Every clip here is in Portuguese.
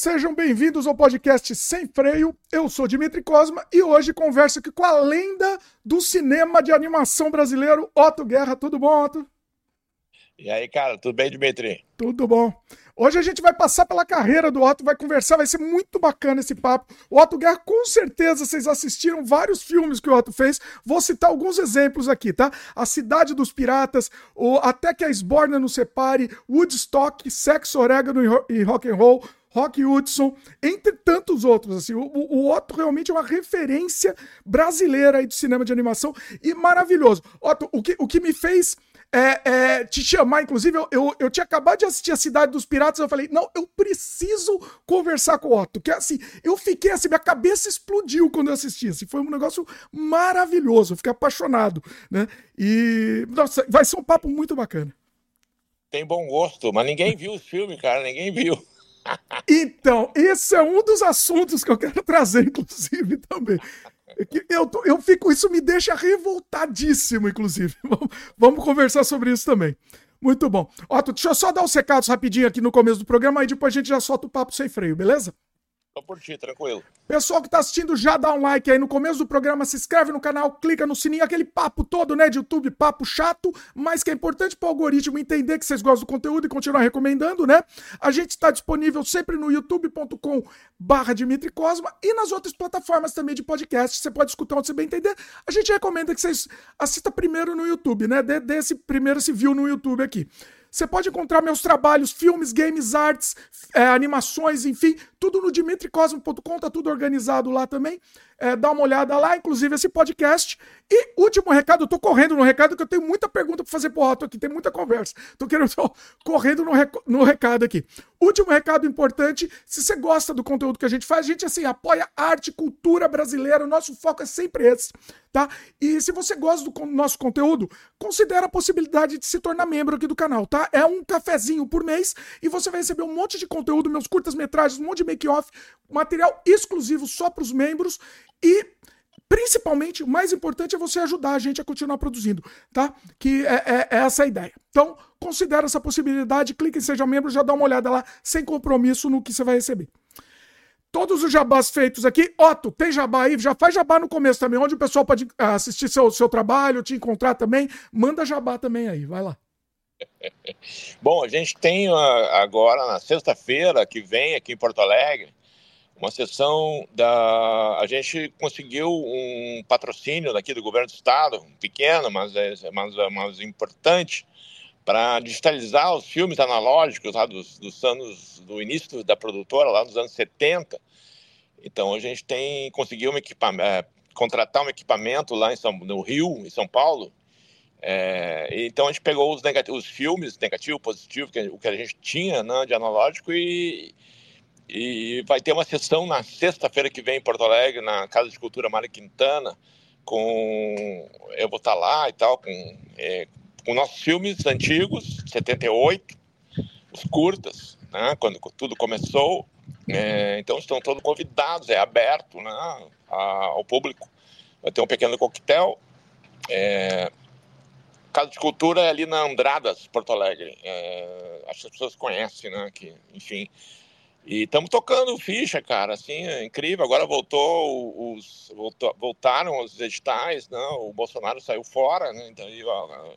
Sejam bem-vindos ao podcast Sem Freio. Eu sou Dimitri Cosma e hoje converso aqui com a lenda do cinema de animação brasileiro, Otto Guerra. Tudo bom, Otto? E aí, cara, tudo bem, Dimitri? Tudo bom. Hoje a gente vai passar pela carreira do Otto, vai conversar, vai ser muito bacana esse papo. O Otto Guerra, com certeza vocês assistiram vários filmes que o Otto fez. Vou citar alguns exemplos aqui, tá? A Cidade dos Piratas, o Até que a Esborna nos separe, Woodstock, Sexo, Orégano e Rock and Roll, Rock Hudson, entre tantos outros. Assim, o, o Otto realmente é uma referência brasileira aí do cinema de animação e maravilhoso. Otto, o que, o que me fez é, é, te chamar, inclusive, eu, eu, eu, tinha acabado de assistir A Cidade dos Piratas, eu falei, não, eu preciso conversar com o Otto, que assim, eu fiquei assim, minha cabeça explodiu quando eu assisti, assim, foi um negócio maravilhoso, eu fiquei apaixonado, né, e, nossa, vai ser um papo muito bacana. Tem bom gosto, mas ninguém viu o filme, cara, ninguém viu. Então, esse é um dos assuntos que eu quero trazer, inclusive, também. É eu, eu fico, isso me deixa revoltadíssimo, inclusive. Vamos, vamos conversar sobre isso também. Muito bom. Otto, deixa eu só dar os recados rapidinho aqui no começo do programa, aí depois a gente já solta o papo sem freio, beleza? Tô por ti, tranquilo. Pessoal que tá assistindo, já dá um like aí no começo do programa, se inscreve no canal, clica no sininho, aquele papo todo, né, de YouTube, papo chato, mas que é importante para o algoritmo entender que vocês gostam do conteúdo e continuar recomendando, né? A gente está disponível sempre no youtube.com barra Dimitri Cosma e nas outras plataformas também de podcast, você pode escutar onde você bem entender. A gente recomenda que vocês assistam primeiro no YouTube, né? Dê, dê esse, primeiro esse view no YouTube aqui. Você pode encontrar meus trabalhos, filmes, games, artes, é, animações, enfim, tudo no dimitricosmo.com, tá tudo organizado lá também. É, dá uma olhada lá, inclusive esse podcast. E último recado, eu tô correndo no recado, que eu tenho muita pergunta para fazer pro Otto aqui, tem muita conversa. Tô querendo tô correndo no, rec no recado aqui. Último recado importante, se você gosta do conteúdo que a gente faz, a gente assim apoia arte, cultura brasileira, o nosso foco é sempre esse, tá? E se você gosta do nosso conteúdo, considere a possibilidade de se tornar membro aqui do canal, tá? É um cafezinho por mês e você vai receber um monte de conteúdo, meus curtas-metragens, um monte de make-off, material exclusivo só para os membros e principalmente, o mais importante é você ajudar a gente a continuar produzindo, tá? Que é, é, é essa a ideia. Então, considere essa possibilidade, clique em Seja Membro, já dá uma olhada lá, sem compromisso no que você vai receber. Todos os jabás feitos aqui. Otto, tem jabá aí? Já faz jabá no começo também, onde o pessoal pode ah, assistir seu, seu trabalho, te encontrar também. Manda jabá também aí, vai lá. Bom, a gente tem ah, agora, na sexta-feira que vem, aqui em Porto Alegre, uma sessão da. A gente conseguiu um patrocínio daqui do governo do estado, pequeno, mas, é, mas, mas importante, para digitalizar os filmes analógicos lá dos, dos anos do início da produtora, lá nos anos 70. Então a gente tem conseguiu um é, contratar um equipamento lá em São, no Rio, em São Paulo. É, então a gente pegou os, os filmes negativo, positivo, que, o que a gente tinha né, de analógico e e vai ter uma sessão na sexta-feira que vem em Porto Alegre, na Casa de Cultura Mário Quintana, com. Eu vou estar lá e tal, com, é, com nossos filmes antigos, 78, os curtas, né, quando tudo começou. É, então estão todos convidados, é aberto né, ao público. Vai ter um pequeno coquetel. É, Casa de Cultura é ali na Andradas, Porto Alegre. É, acho que as pessoas conhecem, né? Que, enfim, e estamos tocando ficha, cara, assim, é incrível. Agora voltou os voltou, voltaram os editais? Né? O Bolsonaro saiu fora, né? Então, ó,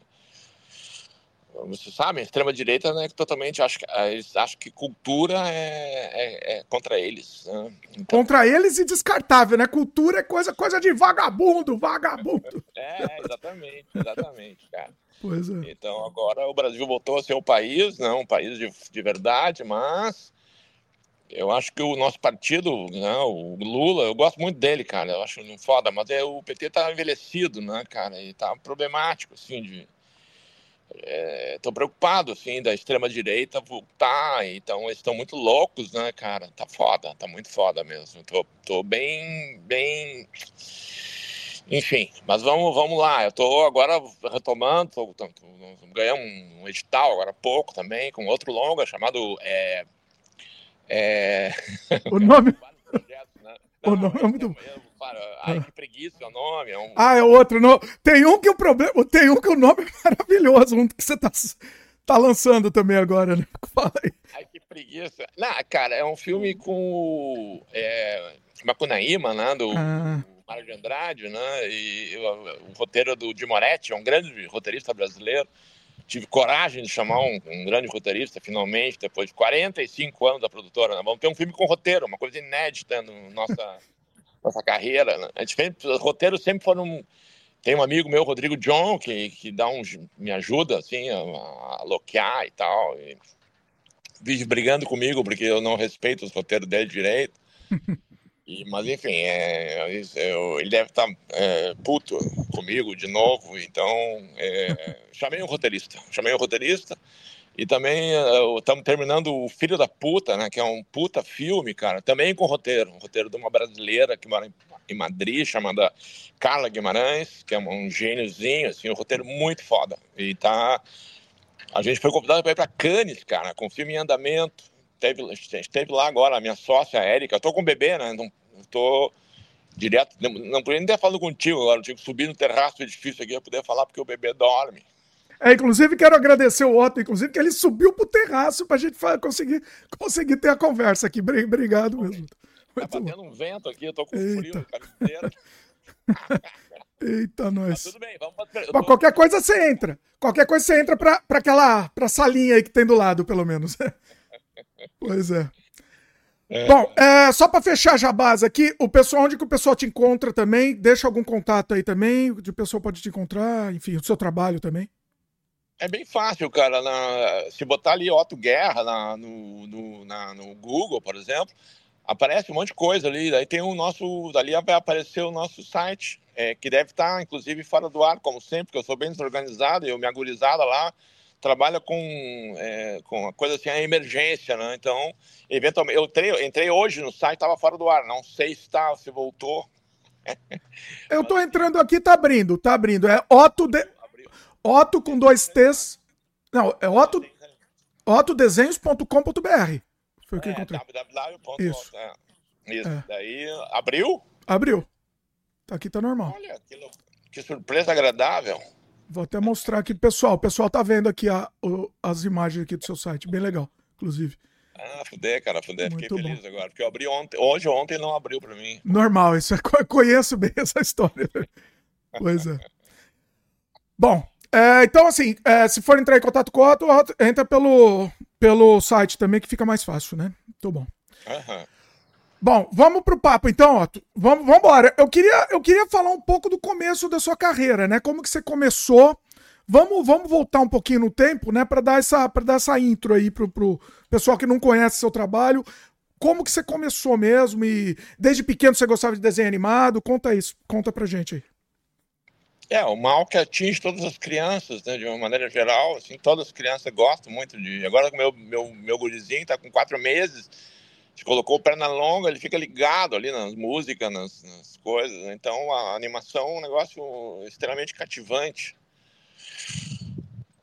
você sabe, a extrema direita, né, totalmente acho que eles acham que cultura é, é, é contra eles. Né? Então... Contra eles e descartável, né? Cultura é coisa, coisa de vagabundo, vagabundo. é, exatamente, exatamente, cara. Pois é. Então agora o Brasil voltou a ser o país, não, né, um país de, de verdade, mas eu acho que o nosso partido, né, o Lula, eu gosto muito dele, cara. Eu acho foda, mas é, o PT tá envelhecido, né, cara? E tá problemático, assim, de. Estou é, preocupado, assim, da extrema-direita voltar. Então, eles estão muito loucos, né, cara? Tá foda, tá muito foda mesmo. Tô, tô bem, bem. Enfim, mas vamos, vamos lá. Eu tô agora retomando, tô, tô, tô, ganhamos um edital agora há pouco também, com outro longa chamado. É, é... O nome. Né? Não, o nome é muito. Ai, que preguiça é o nome. É um... Ah, é outro. Não. Tem um que o problema. Tem um que o nome é maravilhoso, um que você tá, tá lançando também agora, né? Fala aí. Ai, que preguiça. Não, cara, é um filme com o é, Macunaíma, né? Do ah. Mário de Andrade, né? E o, o roteiro do Di Moretti, é um grande roteirista brasileiro. Tive coragem de chamar um, um, grande roteirista, finalmente, depois de 45 anos da produtora. Né? Vamos ter um filme com roteiro, uma coisa inédita na nossa, nossa carreira. Né? Fez, os roteiros sempre foram tem um amigo meu, Rodrigo John, que, que dá um, me ajuda assim, a, a loquear e tal. E vive brigando comigo porque eu não respeito os roteiros dele direito. E, mas enfim, é, eu, ele deve estar tá, é, puto comigo de novo. Então, é, chamei um roteirista. Chamei um roteirista. E também estamos terminando o Filho da Puta, né? Que é um puta filme, cara. Também com roteiro. Um roteiro de uma brasileira que mora em Madrid, chamada Carla Guimarães, que é um gêniozinho, assim, um roteiro muito foda. E tá. A gente foi convidado para ir para Cannes, cara, com filme em andamento. Teve, esteve lá agora, a minha sócia, a Érica. Eu tô com o bebê, né? Não, tô direto. Não, não podia nem ter falado contigo agora. Eu tinha que subir no terraço do edifício aqui para poder falar, porque o bebê dorme. É, inclusive, quero agradecer o Otto, inclusive, que ele subiu pro terraço para a gente conseguir, conseguir ter a conversa aqui. Obrigado mesmo. Tá batendo um vento aqui, eu tô com Eita. frio, camiseira. Eita, nós. Tá tudo bem, vamos. Tô... Qualquer coisa você entra. Qualquer coisa você entra pra, pra aquela pra salinha aí que tem do lado, pelo menos. pois é. é. Bom, é, só para fechar já a base aqui, o pessoal, onde que o pessoal te encontra também? Deixa algum contato aí também, onde o pessoal pode te encontrar, enfim, o seu trabalho também. É bem fácil, cara. Na, se botar ali Otto Guerra na, no, no, na, no Google, por exemplo, aparece um monte de coisa ali. Daí tem o nosso. Dali vai aparecer o nosso site, é, que deve estar, inclusive, fora do ar, como sempre, porque eu sou bem desorganizado e eu me agorizada lá trabalha com, é, com a coisa assim, a emergência, né? Então, eventualmente, eu entrei, entrei hoje no site, estava fora do ar, não sei se está, se voltou. eu estou entrando aqui, tá abrindo, tá abrindo. É Otto, de... Otto com dois T's. Não, é Otto, otodesenhos.com.br. Foi o que é, encontrei. Isso. É. Isso. É. Daí, abriu? Abriu. Tá aqui, tá normal. Olha, que, que surpresa agradável. Vou até mostrar aqui, pessoal. O pessoal tá vendo aqui a, o, as imagens aqui do seu site. Bem legal, inclusive. Ah, fuder, cara, fuder. Muito Fiquei feliz bom. agora. Porque eu abri ontem. Hoje ou ontem não abriu pra mim. Normal, isso é, conheço bem essa história. pois é. Bom, é, então assim, é, se for entrar em contato com o Otto, entra pelo, pelo site também, que fica mais fácil, né? Muito bom. Uhum. Bom, vamos pro papo então, Otto. Vamos, vamos embora. Eu queria, eu queria falar um pouco do começo da sua carreira, né? Como que você começou? Vamos, vamos voltar um pouquinho no tempo, né, para dar essa dar essa intro aí pro, pro pessoal que não conhece seu trabalho. Como que você começou mesmo e desde pequeno você gostava de desenho animado? Conta isso, conta pra gente aí. É, o mal que atinge todas as crianças, né, de uma maneira geral, assim, todas as crianças gostam muito de... Agora meu, meu, meu gurizinho tá com quatro meses, se colocou perna longa, ele fica ligado ali nas músicas, nas, nas coisas, né? então a animação é um negócio extremamente cativante.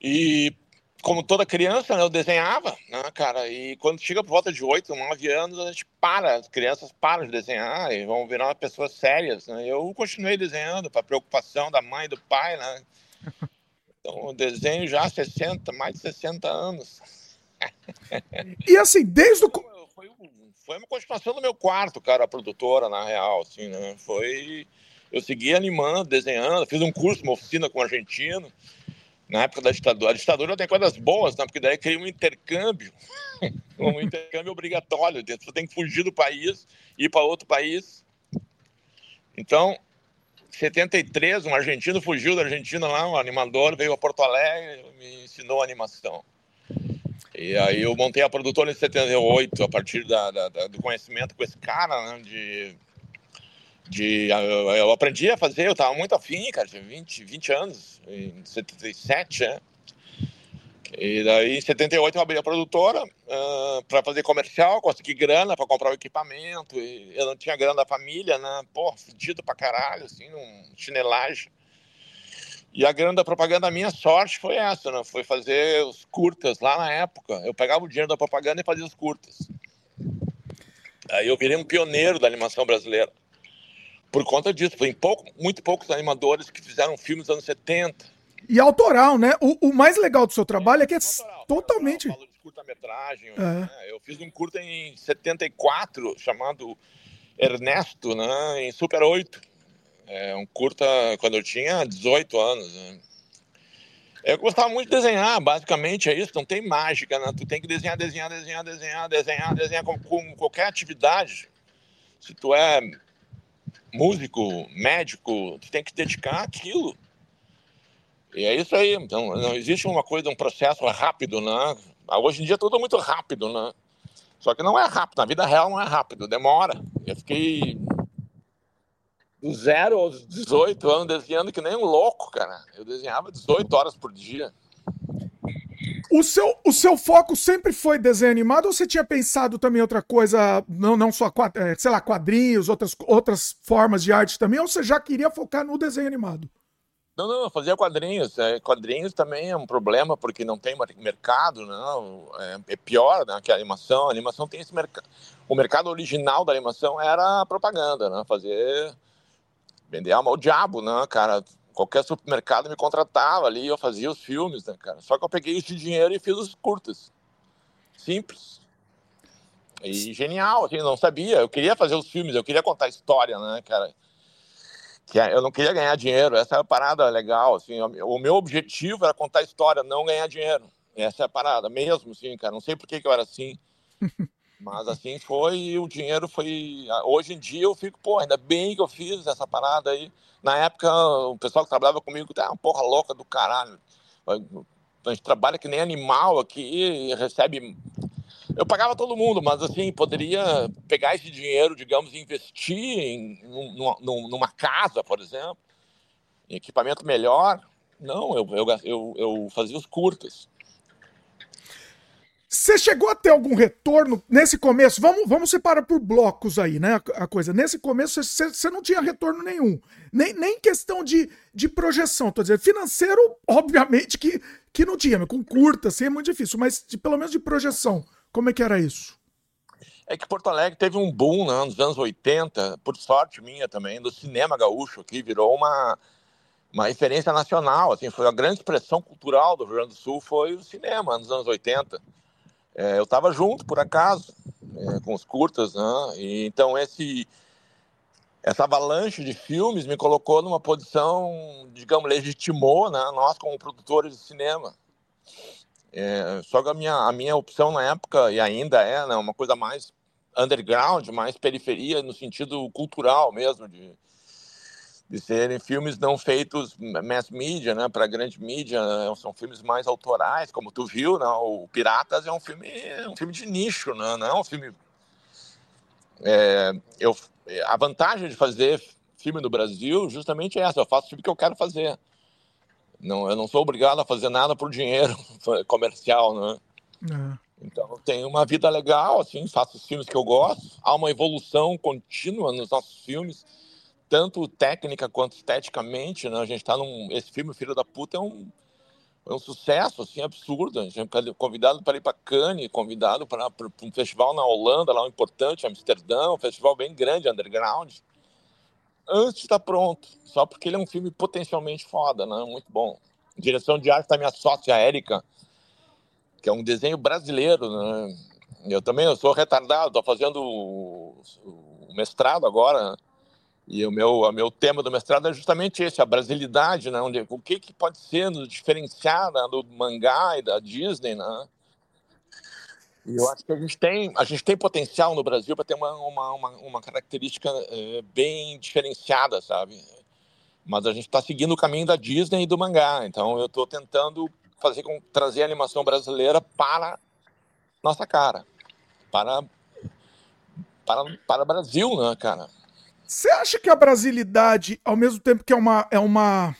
E como toda criança, né, eu desenhava, né, cara? E quando chega por volta de 8, 9 anos, a gente para, as crianças param de desenhar e vão virar pessoas sérias, né? Eu continuei desenhando para preocupação da mãe e do pai, né? Então, eu desenho já há 60, mais de 60 anos. E assim, desde o... Foi, foi uma continuação do meu quarto, cara, a produtora, na real, assim, né? Foi... Eu segui animando, desenhando, fiz um curso, uma oficina com um argentino, na época da ditadura. A ditadura tem coisas boas, né? porque daí cria um intercâmbio, um intercâmbio obrigatório. Você tem que fugir do país, ir para outro país. Então, em 73, um argentino fugiu da Argentina lá, um animador, veio a Porto Alegre, me ensinou animação. E aí eu montei a produtora em 78, a partir da, da, da do conhecimento com esse cara, né, de de eu aprendi a fazer, eu tava muito afim, cara, tinha 20, 20 anos, em 77, né? E daí em 78 eu abri a produtora uh, para fazer comercial, consegui grana para comprar o equipamento, eu não tinha grana da família, né? Pô, fedido pra caralho, assim, num chinelagem. E a grana da propaganda, a minha sorte foi essa, né? Foi fazer os curtas lá na época. Eu pegava o dinheiro da propaganda e fazia os curtas. Aí eu virei um pioneiro da animação brasileira por conta disso. Tem pouco, muito poucos animadores que fizeram filmes dos anos 70. E autoral, né? O, o mais legal do seu trabalho é, é que é autoral, totalmente. Autoral, curta-metragem. É. Né? Eu fiz um curta em 74 chamado Ernesto, né? em Super 8. É um curta quando eu tinha 18 anos. Né? Eu gostava muito de desenhar, basicamente é isso, não tem mágica, né? Tu tem que desenhar, desenhar, desenhar, desenhar, desenhar, desenhar com, com qualquer atividade. Se tu é músico, médico, tu tem que dedicar aquilo. E é isso aí. Então, não existe uma coisa, um processo rápido, né? Hoje em dia tudo é muito rápido, né? Só que não é rápido. Na vida real não é rápido, demora. Eu fiquei do zero aos 18 anos desenhando que nem um louco, cara. Eu desenhava 18 horas por dia. O seu, o seu foco sempre foi desenho animado ou você tinha pensado também outra coisa, não, não só, é, sei lá, quadrinhos, outras, outras formas de arte também, ou você já queria focar no desenho animado? Não, não, eu fazia quadrinhos. É, quadrinhos também é um problema porque não tem mercado, não. É, é pior né, que a animação. A animação tem esse mercado. O mercado original da animação era a propaganda, né? Fazer. Vender alma ao diabo, né, cara? Qualquer supermercado me contratava ali, eu fazia os filmes, né, cara? Só que eu peguei esse dinheiro e fiz os curtas. Simples. E genial, assim, não sabia. Eu queria fazer os filmes, eu queria contar história, né, cara? que é, eu não queria ganhar dinheiro, essa é a parada legal, assim, o meu objetivo era contar história, não ganhar dinheiro, essa é a parada, mesmo, assim, cara, não sei por que, que eu era assim, mas assim foi e o dinheiro foi, hoje em dia eu fico, pô, ainda bem que eu fiz essa parada aí, na época o pessoal que trabalhava comigo, tá uma porra louca do caralho, a gente trabalha que nem animal aqui recebe eu pagava todo mundo, mas assim, poderia pegar esse dinheiro, digamos, e investir em numa, numa casa, por exemplo, em equipamento melhor. Não, eu, eu, eu, eu fazia os curtas. Você chegou a ter algum retorno nesse começo? Vamos, vamos separar por blocos aí, né? A, a coisa. Nesse começo, você, não tinha retorno nenhum. Nem, nem questão de, de projeção. Tô dizendo, financeiro, obviamente que, que não tinha. Com curta, assim, é muito difícil. Mas de, pelo menos de projeção. Como é que era isso? É que Porto Alegre teve um boom né, nos anos 80, por sorte minha também, do cinema gaúcho aqui, virou uma, uma referência nacional, assim, foi a grande expressão cultural do Rio Grande do Sul, foi o cinema nos anos 80. É, eu estava junto, por acaso, é, com os curtas, né, e então esse essa avalanche de filmes me colocou numa posição, digamos, legitimou né, nós como produtores de cinema. É, só que a minha, a minha opção na época, e ainda é, né, uma coisa mais underground, mais periferia, no sentido cultural mesmo, de, de serem filmes não feitos mass media, né, para grande mídia, né, são filmes mais autorais, como tu viu, né, o Piratas é um filme, é um filme de nicho, né, não é um filme... É, eu, a vantagem de fazer filme no Brasil justamente é essa, eu faço o filme que eu quero fazer. Não, eu não sou obrigado a fazer nada por dinheiro comercial, né? É. Então, eu tenho uma vida legal, assim, faço os filmes que eu gosto. Há uma evolução contínua nos nossos filmes, tanto técnica quanto esteticamente, né? A gente está num... Esse filme, Filho da Puta, é um, é um sucesso, assim, absurdo. A gente é convidado para ir para Cannes, convidado para um festival na Holanda, lá um importante, Amsterdã, um festival bem grande, underground antes estar pronto, só porque ele é um filme potencialmente foda, né? Muito bom. Direção de arte da minha sócia Érica, que é um desenho brasileiro, né? Eu também eu sou retardado, estou fazendo o, mestrado agora, e o meu, o meu tema do mestrado é justamente esse, a brasilidade, né? Onde, o que, que pode ser nos diferenciar né? do mangá e da Disney, né? E eu acho que a gente tem, a gente tem potencial no Brasil para ter uma, uma, uma, uma característica é, bem diferenciada, sabe? Mas a gente está seguindo o caminho da Disney e do mangá. Então eu estou tentando fazer com trazer a animação brasileira para nossa cara, para para para o Brasil, né, cara? Você acha que a brasilidade, ao mesmo tempo que é uma é uma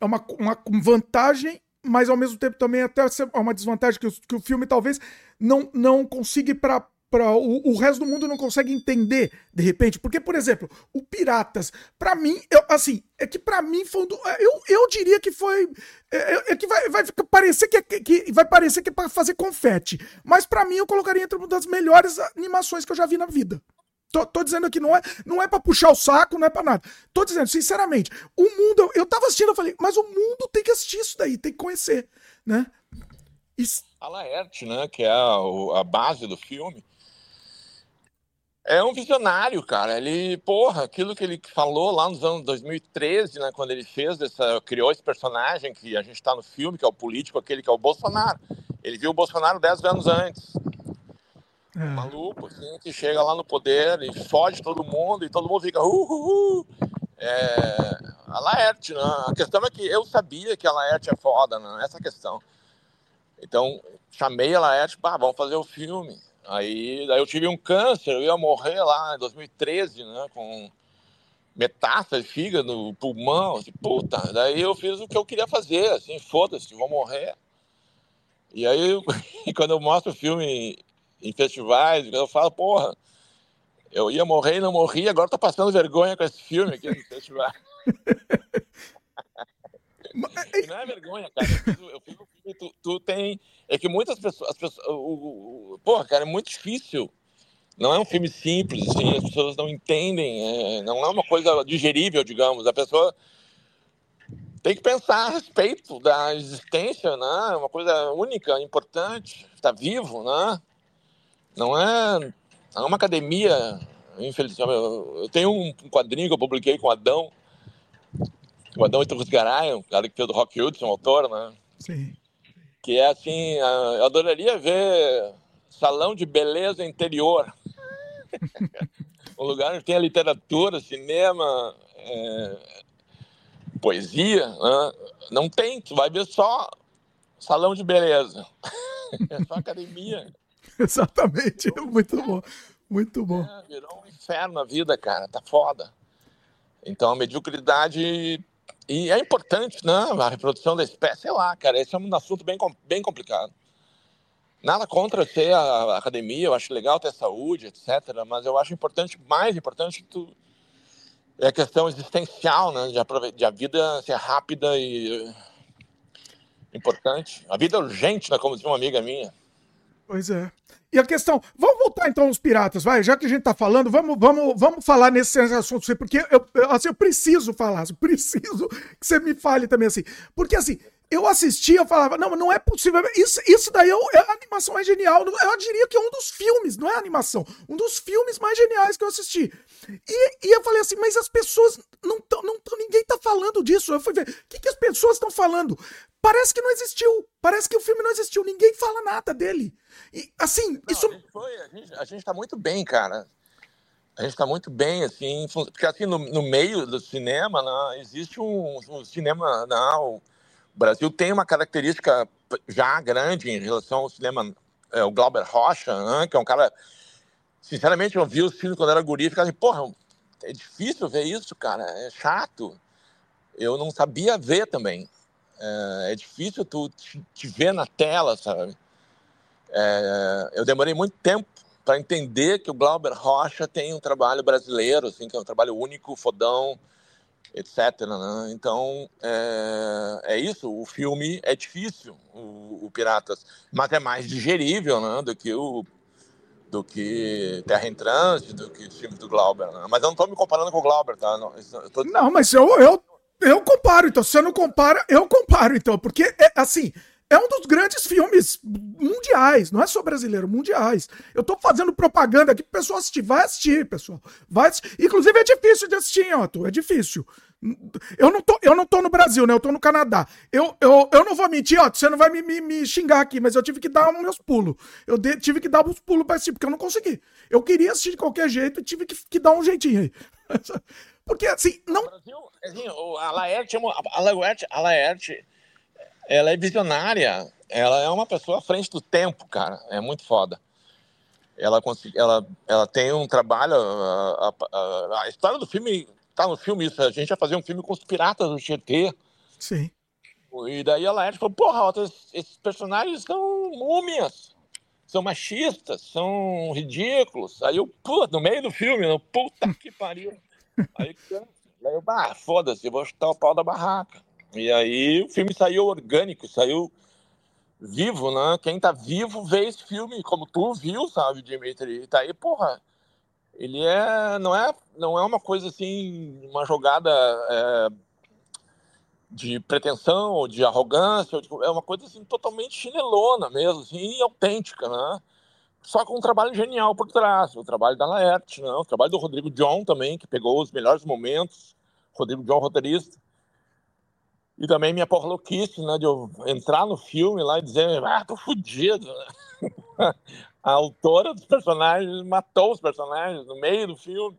é uma, uma vantagem mas ao mesmo tempo também até é uma desvantagem que o, que o filme talvez não, não consiga para para o, o, resto do mundo não consegue entender de repente, porque por exemplo, o Piratas, para mim, eu, assim, é que para mim foi do, eu, eu diria que foi é, é, é que vai, vai parecer que, é, que vai parecer que é para fazer confete, mas para mim eu colocaria entre uma das melhores animações que eu já vi na vida. Tô, tô, dizendo aqui, não é, não é pra puxar o saco, não é pra nada. Tô dizendo, sinceramente, o mundo. Eu, tava assistindo, eu falei, mas o mundo tem que assistir isso daí, tem que conhecer, né? Isso... a Laerte, né, que é a, a base do filme, é um visionário, cara. Ele, porra, aquilo que ele falou lá nos anos 2013, né, quando ele fez essa, criou esse personagem que a gente está no filme, que é o político, aquele que é o Bolsonaro. Ele viu o Bolsonaro dez anos antes. É. Maluco, assim, que chega lá no poder e foge todo mundo e todo mundo fica uh, uh, uh. É, a Laerte, né? A questão é que eu sabia que a Laerte é foda, né? Essa questão. Então, chamei a Laerte, bah, vamos fazer o filme. Aí daí eu tive um câncer, eu ia morrer lá em 2013, né? Com metástase, fígado, pulmão, assim, puta. Daí eu fiz o que eu queria fazer, assim, foda-se, vou morrer. E aí, quando eu mostro o filme em, festivais, eu falo, porra, eu ia morrer e não morri, agora tô passando vergonha com esse filme aqui no festival. não é vergonha, cara. Eu fiz, um filme, tu, tu, tem. É que muitas pessoas. As pessoas o, o, porra, cara, é muito difícil. Não é um filme simples, assim, as pessoas não entendem. É, não é uma coisa digerível, digamos. A pessoa tem que pensar a respeito da existência, né? É uma coisa única, importante, está vivo, né? Não é, é uma academia, infelizmente. Eu tenho um quadrinho que eu publiquei com o Adão, o Adão Garay, o cara que fez do Rock Hudson, autor, né? Sim. Que é assim, eu adoraria ver salão de beleza interior. um lugar onde tem a literatura, cinema, é, poesia. Né? Não tem, tu vai ver só salão de beleza. é só academia. Exatamente, muito bom. Muito bom. É, virou um inferno a vida, cara, tá foda. Então a mediocridade e é importante, né? A reprodução da espécie, sei lá, cara, esse é um assunto bem, bem complicado. Nada contra ter a academia, eu acho legal ter saúde, etc. Mas eu acho importante, mais importante, que tu, é a questão existencial, né? De, de a vida ser rápida e importante. A vida é urgente, né? Como dizia uma amiga minha. Pois é. E a questão, vamos voltar então aos piratas, vai, já que a gente tá falando, vamos, vamos, vamos falar nesse assunto, porque eu, eu, assim, eu preciso falar, eu preciso que você me fale também assim, porque assim, eu assistia, eu falava, não, não é possível, isso, isso daí é, é, a animação mais genial, eu diria que é um dos filmes, não é animação, um dos filmes mais geniais que eu assisti. E, e eu falei assim, mas as pessoas não não tão, ninguém tá falando disso, eu fui ver, o que, que as pessoas estão falando? Parece que não existiu, parece que o filme não existiu, ninguém fala nada dele. E, assim, Não, isso. A gente, foi, a, gente, a gente tá muito bem, cara. A gente está muito bem, assim, porque assim, no, no meio do cinema, né, existe um, um cinema. Não, o Brasil tem uma característica já grande em relação ao cinema. É, o Glauber Rocha, né, que é um cara. Sinceramente, eu vi os filmes quando era guri e ficava assim, porra, é difícil ver isso, cara, é chato. Eu não sabia ver também. É, é difícil tu te, te ver na tela, sabe? É, eu demorei muito tempo para entender que o Glauber Rocha tem um trabalho brasileiro, assim, que é um trabalho único, fodão, etc. Né? Então, é, é, isso, o filme é difícil, o, o, Piratas, mas é mais digerível né, do que o do que Terra em Trânsito, do que os filmes do Glauber. Né? Mas eu não estou me comparando com o Glauber, tá? Não, tô... não mas eu, eu, eu comparo, então. Se você não compara, eu comparo, então. Porque, é, assim, é um dos grandes filmes mundiais, não é só brasileiro, mundiais. Eu tô fazendo propaganda aqui pro pessoal assistir. Vai assistir, pessoal. Vai assistir. Inclusive é difícil de assistir, Otto. É difícil. Eu não, tô, eu não tô no Brasil, né? Eu tô no Canadá. Eu, eu, eu não vou mentir, ó. Você não vai me, me, me xingar aqui, mas eu tive que dar meus pulos. Eu de, tive que dar uns pulos pra assistir, porque eu não consegui. Eu queria assistir de qualquer jeito e tive que, que dar um jeitinho aí. Porque assim, não. Brasil, assim, a Laerte, a Laerte, a Laerte ela é visionária. Ela é uma pessoa à frente do tempo, cara. É muito foda. Ela, ela, ela tem um trabalho. A, a, a, história do filme tá no filme isso. A gente ia fazer um filme com os piratas do Tietê. Sim. E daí ela falou: porra, esses personagens são múmias, são machistas, são ridículos. Aí eu, pô, no meio do filme, no puta que pariu. Aí, aí eu, bah, foda-se, vou chutar o pau da barraca. E aí o filme saiu orgânico, saiu vivo, né? Quem tá vivo vê esse filme, como tu viu, sabe, Dimitri? E tá aí, porra, ele é não é não é uma coisa assim uma jogada é, de pretensão, de arrogância, é uma coisa assim totalmente chinelona mesmo, assim, autêntica, né? Só com um trabalho genial por trás, o trabalho da Laerte, né? o trabalho do Rodrigo John também, que pegou os melhores momentos, Rodrigo John roteirista, e também minha porra louquice, né, de eu entrar no filme lá e dizer, ah, tô fudido. A autora dos personagens matou os personagens no meio do filme.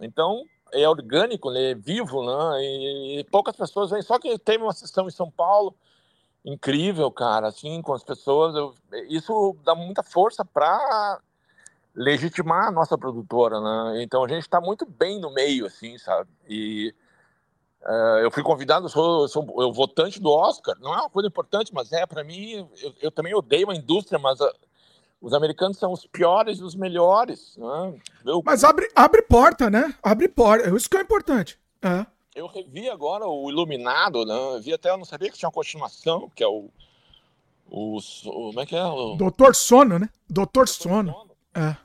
Então, é orgânico, né? é vivo, né? E poucas pessoas vêm. Só que teve uma sessão em São Paulo incrível, cara, assim, com as pessoas. Eu, isso dá muita força para legitimar a nossa produtora, né? Então a gente está muito bem no meio, assim, sabe? E uh, eu fui convidado, sou, sou eu votante do Oscar. Não é uma coisa importante, mas é para mim. Eu, eu, também odeio a indústria, mas a, os americanos são os piores e os melhores. Né? Eu... Mas abre, abre porta, né? Abre porta. Isso que é importante. É. Eu revi agora o Iluminado, né? Eu vi até, eu não sabia que tinha uma continuação, que é o. O, o como é que é? O... Doutor Sono, né? Doutor Sono. Sono. É.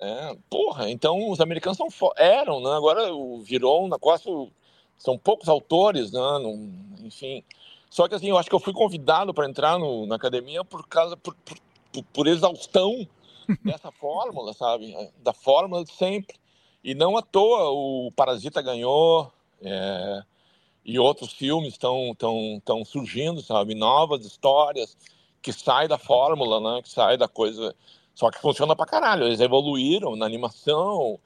É, porra, então os americanos são eram, né? Agora virou um negócio. São poucos autores, né? enfim. Só que assim, eu acho que eu fui convidado para entrar no, na academia por causa. Por, por, por exaustão dessa fórmula, sabe? Da fórmula de sempre. E não à toa o Parasita ganhou, é, e outros filmes estão tão, tão surgindo, sabe? Novas histórias que saem da fórmula, né? Que saem da coisa. Só que funciona pra caralho. Eles evoluíram na animação.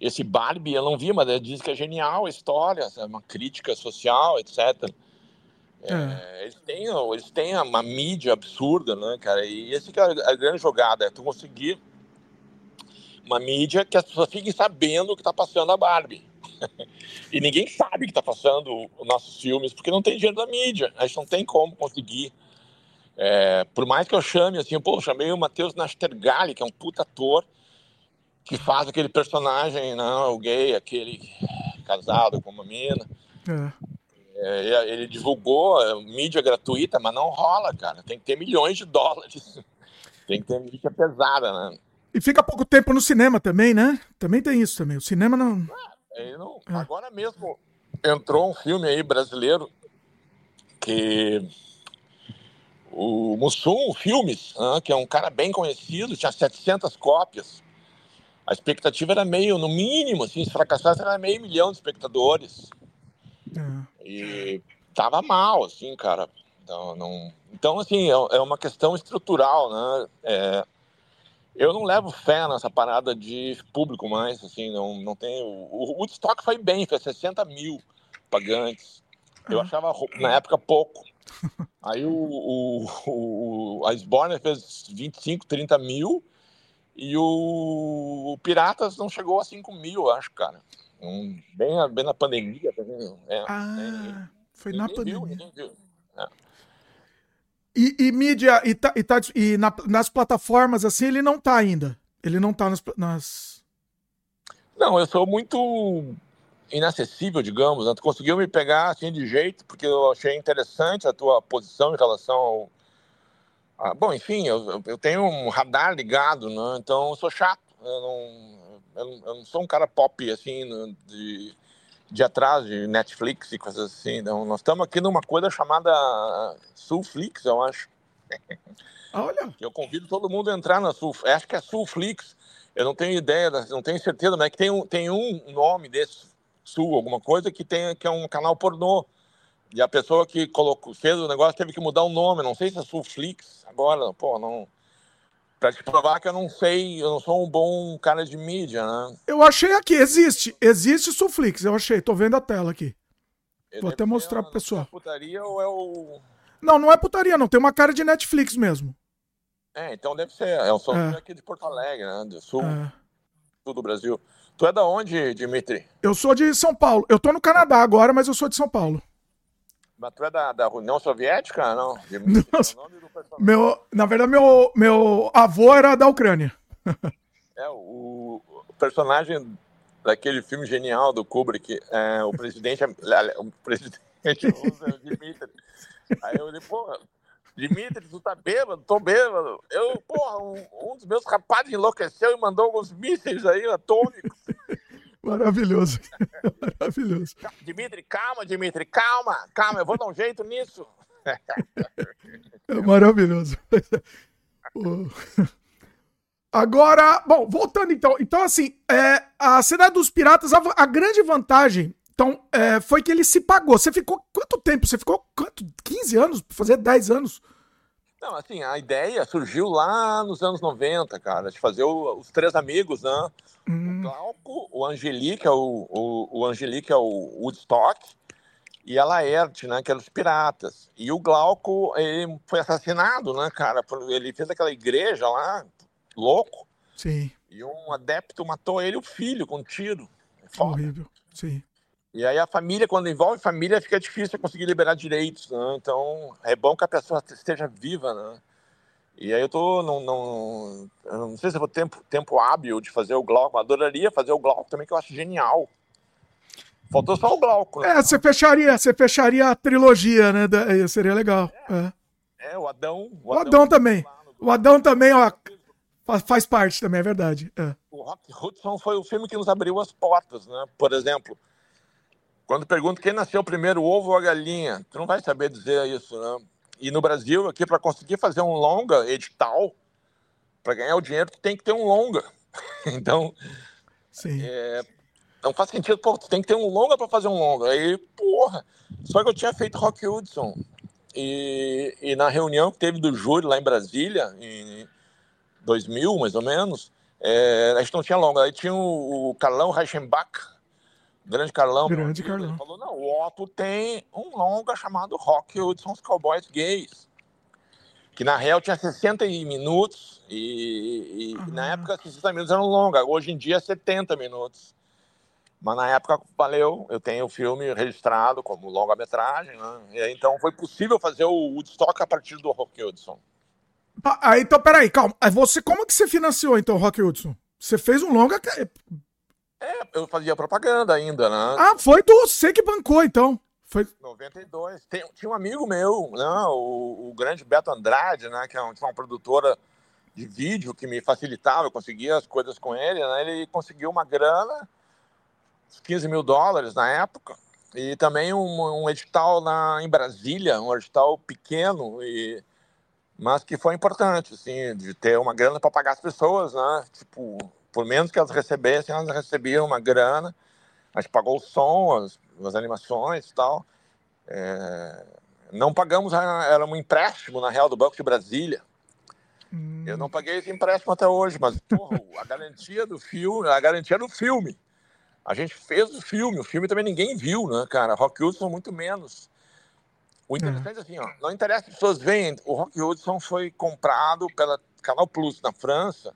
Esse Barbie eu não vi, mas ele diz que é genial a história, é uma crítica social, etc. É, é. Eles, têm, eles têm uma mídia absurda, né, cara? E esse que é a grande jogada, é tu conseguir uma mídia que as pessoas fiquem sabendo o que está passando a Barbie. e ninguém sabe que está passando os nossos filmes, porque não tem dinheiro da mídia. A gente não tem como conseguir. É, por mais que eu chame, assim, pô, eu chamei o Matheus Nastergali, que é um puta ator, que faz aquele personagem, não, né, o gay, aquele casado com uma mina. É. É, ele divulgou é, mídia gratuita, mas não rola, cara. Tem que ter milhões de dólares. Tem que ter mídia pesada, né? E fica pouco tempo no cinema também, né? Também tem isso também. O cinema não. É, não... É. Agora mesmo entrou um filme aí brasileiro que o Mussum Filmes, né, que é um cara bem conhecido, tinha 700 cópias. A expectativa era meio, no mínimo, assim, se fracassasse, era meio milhão de espectadores. É. E tava mal, assim, cara. Então, não... então assim, é, é uma questão estrutural, né? É... Eu não levo fé nessa parada de público mais, assim, não, não tem... O Woodstock foi bem, foi 60 mil pagantes. Eu achava, na época, pouco. Aí o, o, o, a Sborner fez 25, 30 mil e o, o Piratas não chegou a 5 mil, acho, cara. Um, bem, bem na pandemia também. É, ah, é, foi na pandemia. Viu, é. E, e, mídia, e, tá, e, tá, e na, nas plataformas, assim, ele não tá ainda. Ele não tá nas, nas. Não, eu sou muito inacessível, digamos. Né? Tu conseguiu me pegar assim de jeito, porque eu achei interessante a tua posição em relação ao. A... Bom, enfim, eu, eu tenho um radar ligado, né? então eu sou chato. Eu não, eu eu não sou um cara pop, assim, de, de atrás de Netflix e coisas assim. Não. Nós estamos aqui numa coisa chamada Sulflix, eu acho. Olha. Eu convido todo mundo a entrar na Sul. Acho que é Sulflix. Eu não tenho ideia, não tenho certeza, mas é que tem um, tem um nome desse Sul, alguma coisa, que, tem, que é um canal pornô. E a pessoa que colocou, fez o negócio teve que mudar o nome. Não sei se é Sulflix agora, pô, não para te provar que eu não sei, eu não sou um bom cara de mídia, né? Eu achei aqui, existe, existe Suflix, eu achei, tô vendo a tela aqui. Vou até mostrar pro pessoal. É putaria ou é o Não, não é putaria, não, tem uma cara de Netflix mesmo. É, então deve ser, é o é. aqui de Porto Alegre, né, do sul, é. sul do Brasil. Tu é da onde, Dimitri? Eu sou de São Paulo. Eu tô no Canadá agora, mas eu sou de São Paulo. Mas tu é da, da União Soviética, não? Nossa, é meu, na verdade, meu, meu avô era da Ucrânia. É, o, o personagem daquele filme genial do Kubrick, é, o presidente, o presidente usa o Dimitri. Aí eu falei, porra, Dimitri, tu tá bêbado? Tô bêbado. Eu, porra, um, um dos meus rapazes enlouqueceu e mandou alguns mísseis aí atômicos. Maravilhoso. Maravilhoso. Dimitri, calma, Dimitri, calma, calma, eu vou dar um jeito nisso. É maravilhoso. Agora, bom, voltando então. Então, assim, é, a Cidade dos Piratas, a, a grande vantagem então, é, foi que ele se pagou. Você ficou quanto tempo? Você ficou quanto? 15 anos? Fazer 10 anos? Não, assim, a ideia surgiu lá nos anos 90, cara, de fazer o, os três amigos, né? Hum. O Glauco, o Angelique, é o, o, o Angelique é o Woodstock, e a Laerte, né, que eram os piratas. E o Glauco, ele foi assassinado, né, cara? Ele fez aquela igreja lá, louco. Sim. E um adepto matou ele, o filho, com um tiro. Foda. Horrível, sim. E aí a família, quando envolve família, fica difícil conseguir liberar direitos, né? Então é bom que a pessoa esteja viva, né? E aí eu tô, não, não, não sei se eu vou tempo, tempo hábil de fazer o Glauco, adoraria fazer o Glauco também, que eu acho genial. Faltou só o Glauco. Né? É, você fecharia, você fecharia a trilogia, né? Seria legal. É, é. é o Adão. O, o Adão, Adão também. O Adão também, ó, faz parte também, é verdade. É. O Rock Hudson foi o filme que nos abriu as portas, né? Por exemplo, quando pergunto quem nasceu primeiro, o ovo ou a galinha, tu não vai saber dizer isso, né? E no Brasil, aqui, para conseguir fazer um longa edital, para ganhar o dinheiro, tu tem que ter um longa. então, é, não faz sentido, pô, tu tem que ter um longa para fazer um longa. Aí, porra, só que eu tinha feito Rock Hudson. E, e na reunião que teve do júri lá em Brasília, em 2000, mais ou menos, é, a gente não tinha longa. Aí tinha o, o Carlão Reichenbach, Grande Carlão. Grande Carlão. Ele falou, não, o Otto tem um longa chamado Rock Hudson's Cowboys Gays. Que na real tinha 60 minutos e, e uhum. na época 60 minutos eram longa. Hoje em dia é 70 minutos. Mas na época valeu, eu tenho o filme registrado como longa-metragem, né? E então foi possível fazer o Woodstock a partir do Rock Hudson. Ah, então peraí, calma. Você, como que você financiou então o Rock Hudson? Você fez um longa é, eu fazia propaganda ainda, né? Ah, foi do você que bancou, então. Foi 92. Tem, tinha um amigo meu, né, o, o grande Beto Andrade, né, que é, um, uma produtora de vídeo que me facilitava, eu conseguia as coisas com ele, né? Ele conseguiu uma grana, 15 mil dólares na época, e também um, um edital na, em Brasília, um edital pequeno, e, mas que foi importante, assim, de ter uma grana para pagar as pessoas, né? Tipo, por menos que elas recebessem, elas recebiam uma grana. A gente pagou o som, as, as animações e tal. É, não pagamos, era um empréstimo, na real, do Banco de Brasília. Hum. Eu não paguei esse empréstimo até hoje, mas porra, a garantia do filme, a garantia do filme. A gente fez o filme, o filme também ninguém viu, né, cara? Rock Hudson muito menos. O interessante é assim, ó, não interessa que as pessoas veem, o Rock Hudson foi comprado pela Canal Plus na França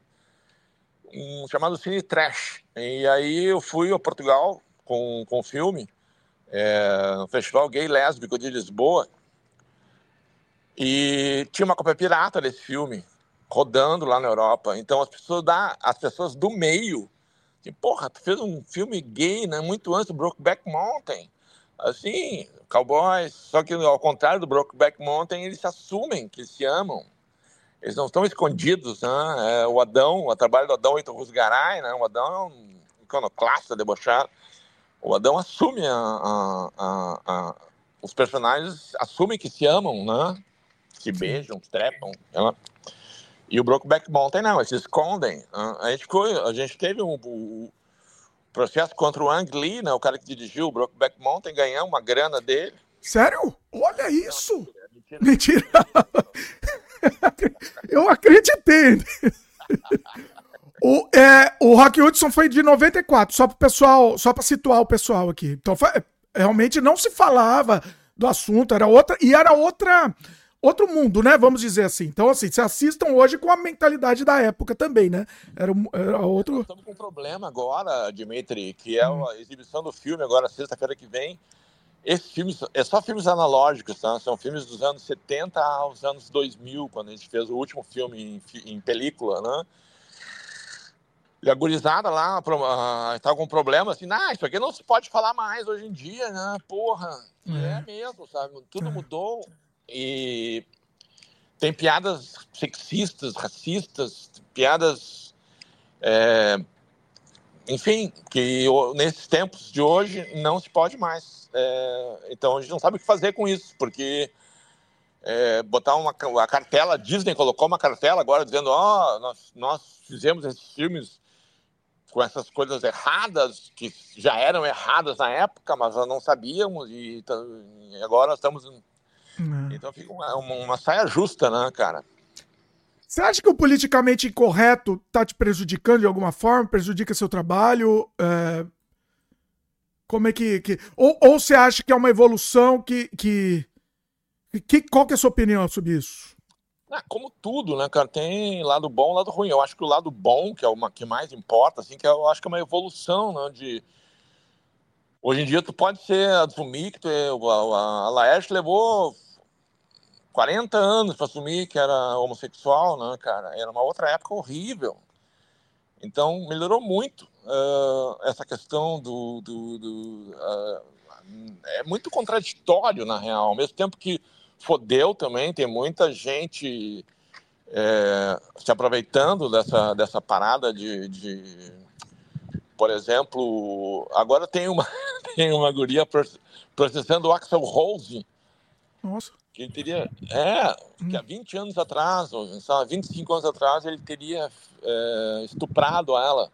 um chamado Cine Trash. E aí eu fui a Portugal com, com o filme, é, no Festival Gay Lésbico de Lisboa, e tinha uma cópia pirata desse filme rodando lá na Europa. Então as pessoas da, as pessoas do meio, assim, porra, tu fez um filme gay, né, muito antes do Brokeback Mountain. Assim, cowboys, só que ao contrário do Brokeback Mountain, eles se assumem que se amam eles não estão escondidos, né? É, o Adão, o trabalho do Adão Ito Rusgaray, né? O Adão é um iconoclasta, debochado. O Adão assume a, a, a, os personagens assumem que se amam, né? Se beijam, trepam. Ela... E o Brokeback Mountain não, eles se escondem. Né? A gente, a gente teve um, um processo contra o Ang Lee, né? O cara que dirigiu o Brokeback Mountain, ganhar uma grana dele. Sério? Olha isso! Mentira! Mentira. Eu acreditei. o, é, o Rock Hudson foi de 94, só para pessoal, só para situar o pessoal aqui. Então foi, realmente não se falava do assunto, era outra e era outra outro mundo, né? Vamos dizer assim. Então, assim, se assistam hoje com a mentalidade da época também, né? Era, era outro. Estamos com um problema agora, Dimitri, que é a exibição do filme agora, sexta-feira que vem. Esses filmes, é só filmes analógicos, tá? São filmes dos anos 70 aos anos 2000, quando a gente fez o último filme em, em película, né? E a gurizada lá estava uh, com um problema assim, ah, isso aqui não se pode falar mais hoje em dia, né? Porra, é, é mesmo, sabe? Tudo é. mudou e tem piadas sexistas, racistas, piadas é, enfim, que nesses tempos de hoje não se pode mais. É, então a gente não sabe o que fazer com isso, porque é, botar uma a cartela, a Disney colocou uma cartela agora dizendo, ó, oh, nós, nós fizemos esses filmes com essas coisas erradas, que já eram erradas na época, mas nós não sabíamos, e, e agora nós estamos. Uhum. Então fica uma, uma, uma saia justa, né, cara? Você acha que o politicamente incorreto tá te prejudicando de alguma forma? Prejudica seu trabalho? É... Como é que. que... Ou, ou você acha que é uma evolução que. que... que... Qual que é a sua opinião sobre isso? Ah, como tudo, né, cara? Tem lado bom lado ruim. Eu acho que o lado bom, que é o que mais importa, assim, que eu acho que é uma evolução, né? De... Hoje em dia tu pode ser assumir que tu é, a, a Laerte levou 40 anos para assumir que era homossexual, né, cara? Era uma outra época horrível. Então, melhorou muito uh, essa questão do. do, do uh, é muito contraditório, na real. Ao mesmo tempo que fodeu também, tem muita gente é, se aproveitando dessa, dessa parada de, de. Por exemplo, agora tem uma, tem uma guria processando o Axel Rose. Nossa que ele teria. É, que há 20 anos atrás, ou há 25 anos atrás, ele teria é, estuprado ela.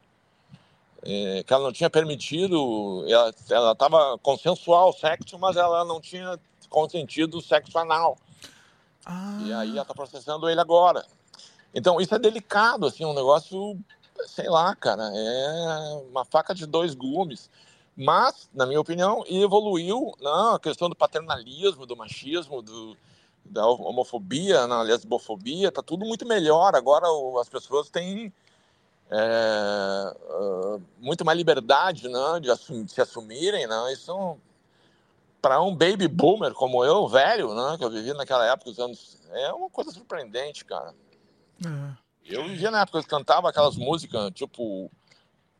É, que ela não tinha permitido, ela estava consensual o sexo, mas ela não tinha consentido o sexo anal. Ah. E aí ela está processando ele agora. Então, isso é delicado, assim, um negócio, sei lá, cara, é uma faca de dois gumes mas, na minha opinião, evoluiu na questão do paternalismo, do machismo, do, da homofobia, na lesbofobia, tá tudo muito melhor. Agora as pessoas têm é, uh, muito mais liberdade né, de, assum de se assumirem. Né? Isso, para um baby boomer como eu, velho, né, que eu vivi naquela época, os anos, é uma coisa surpreendente, cara. É. Eu vivia na época que cantava aquelas músicas, tipo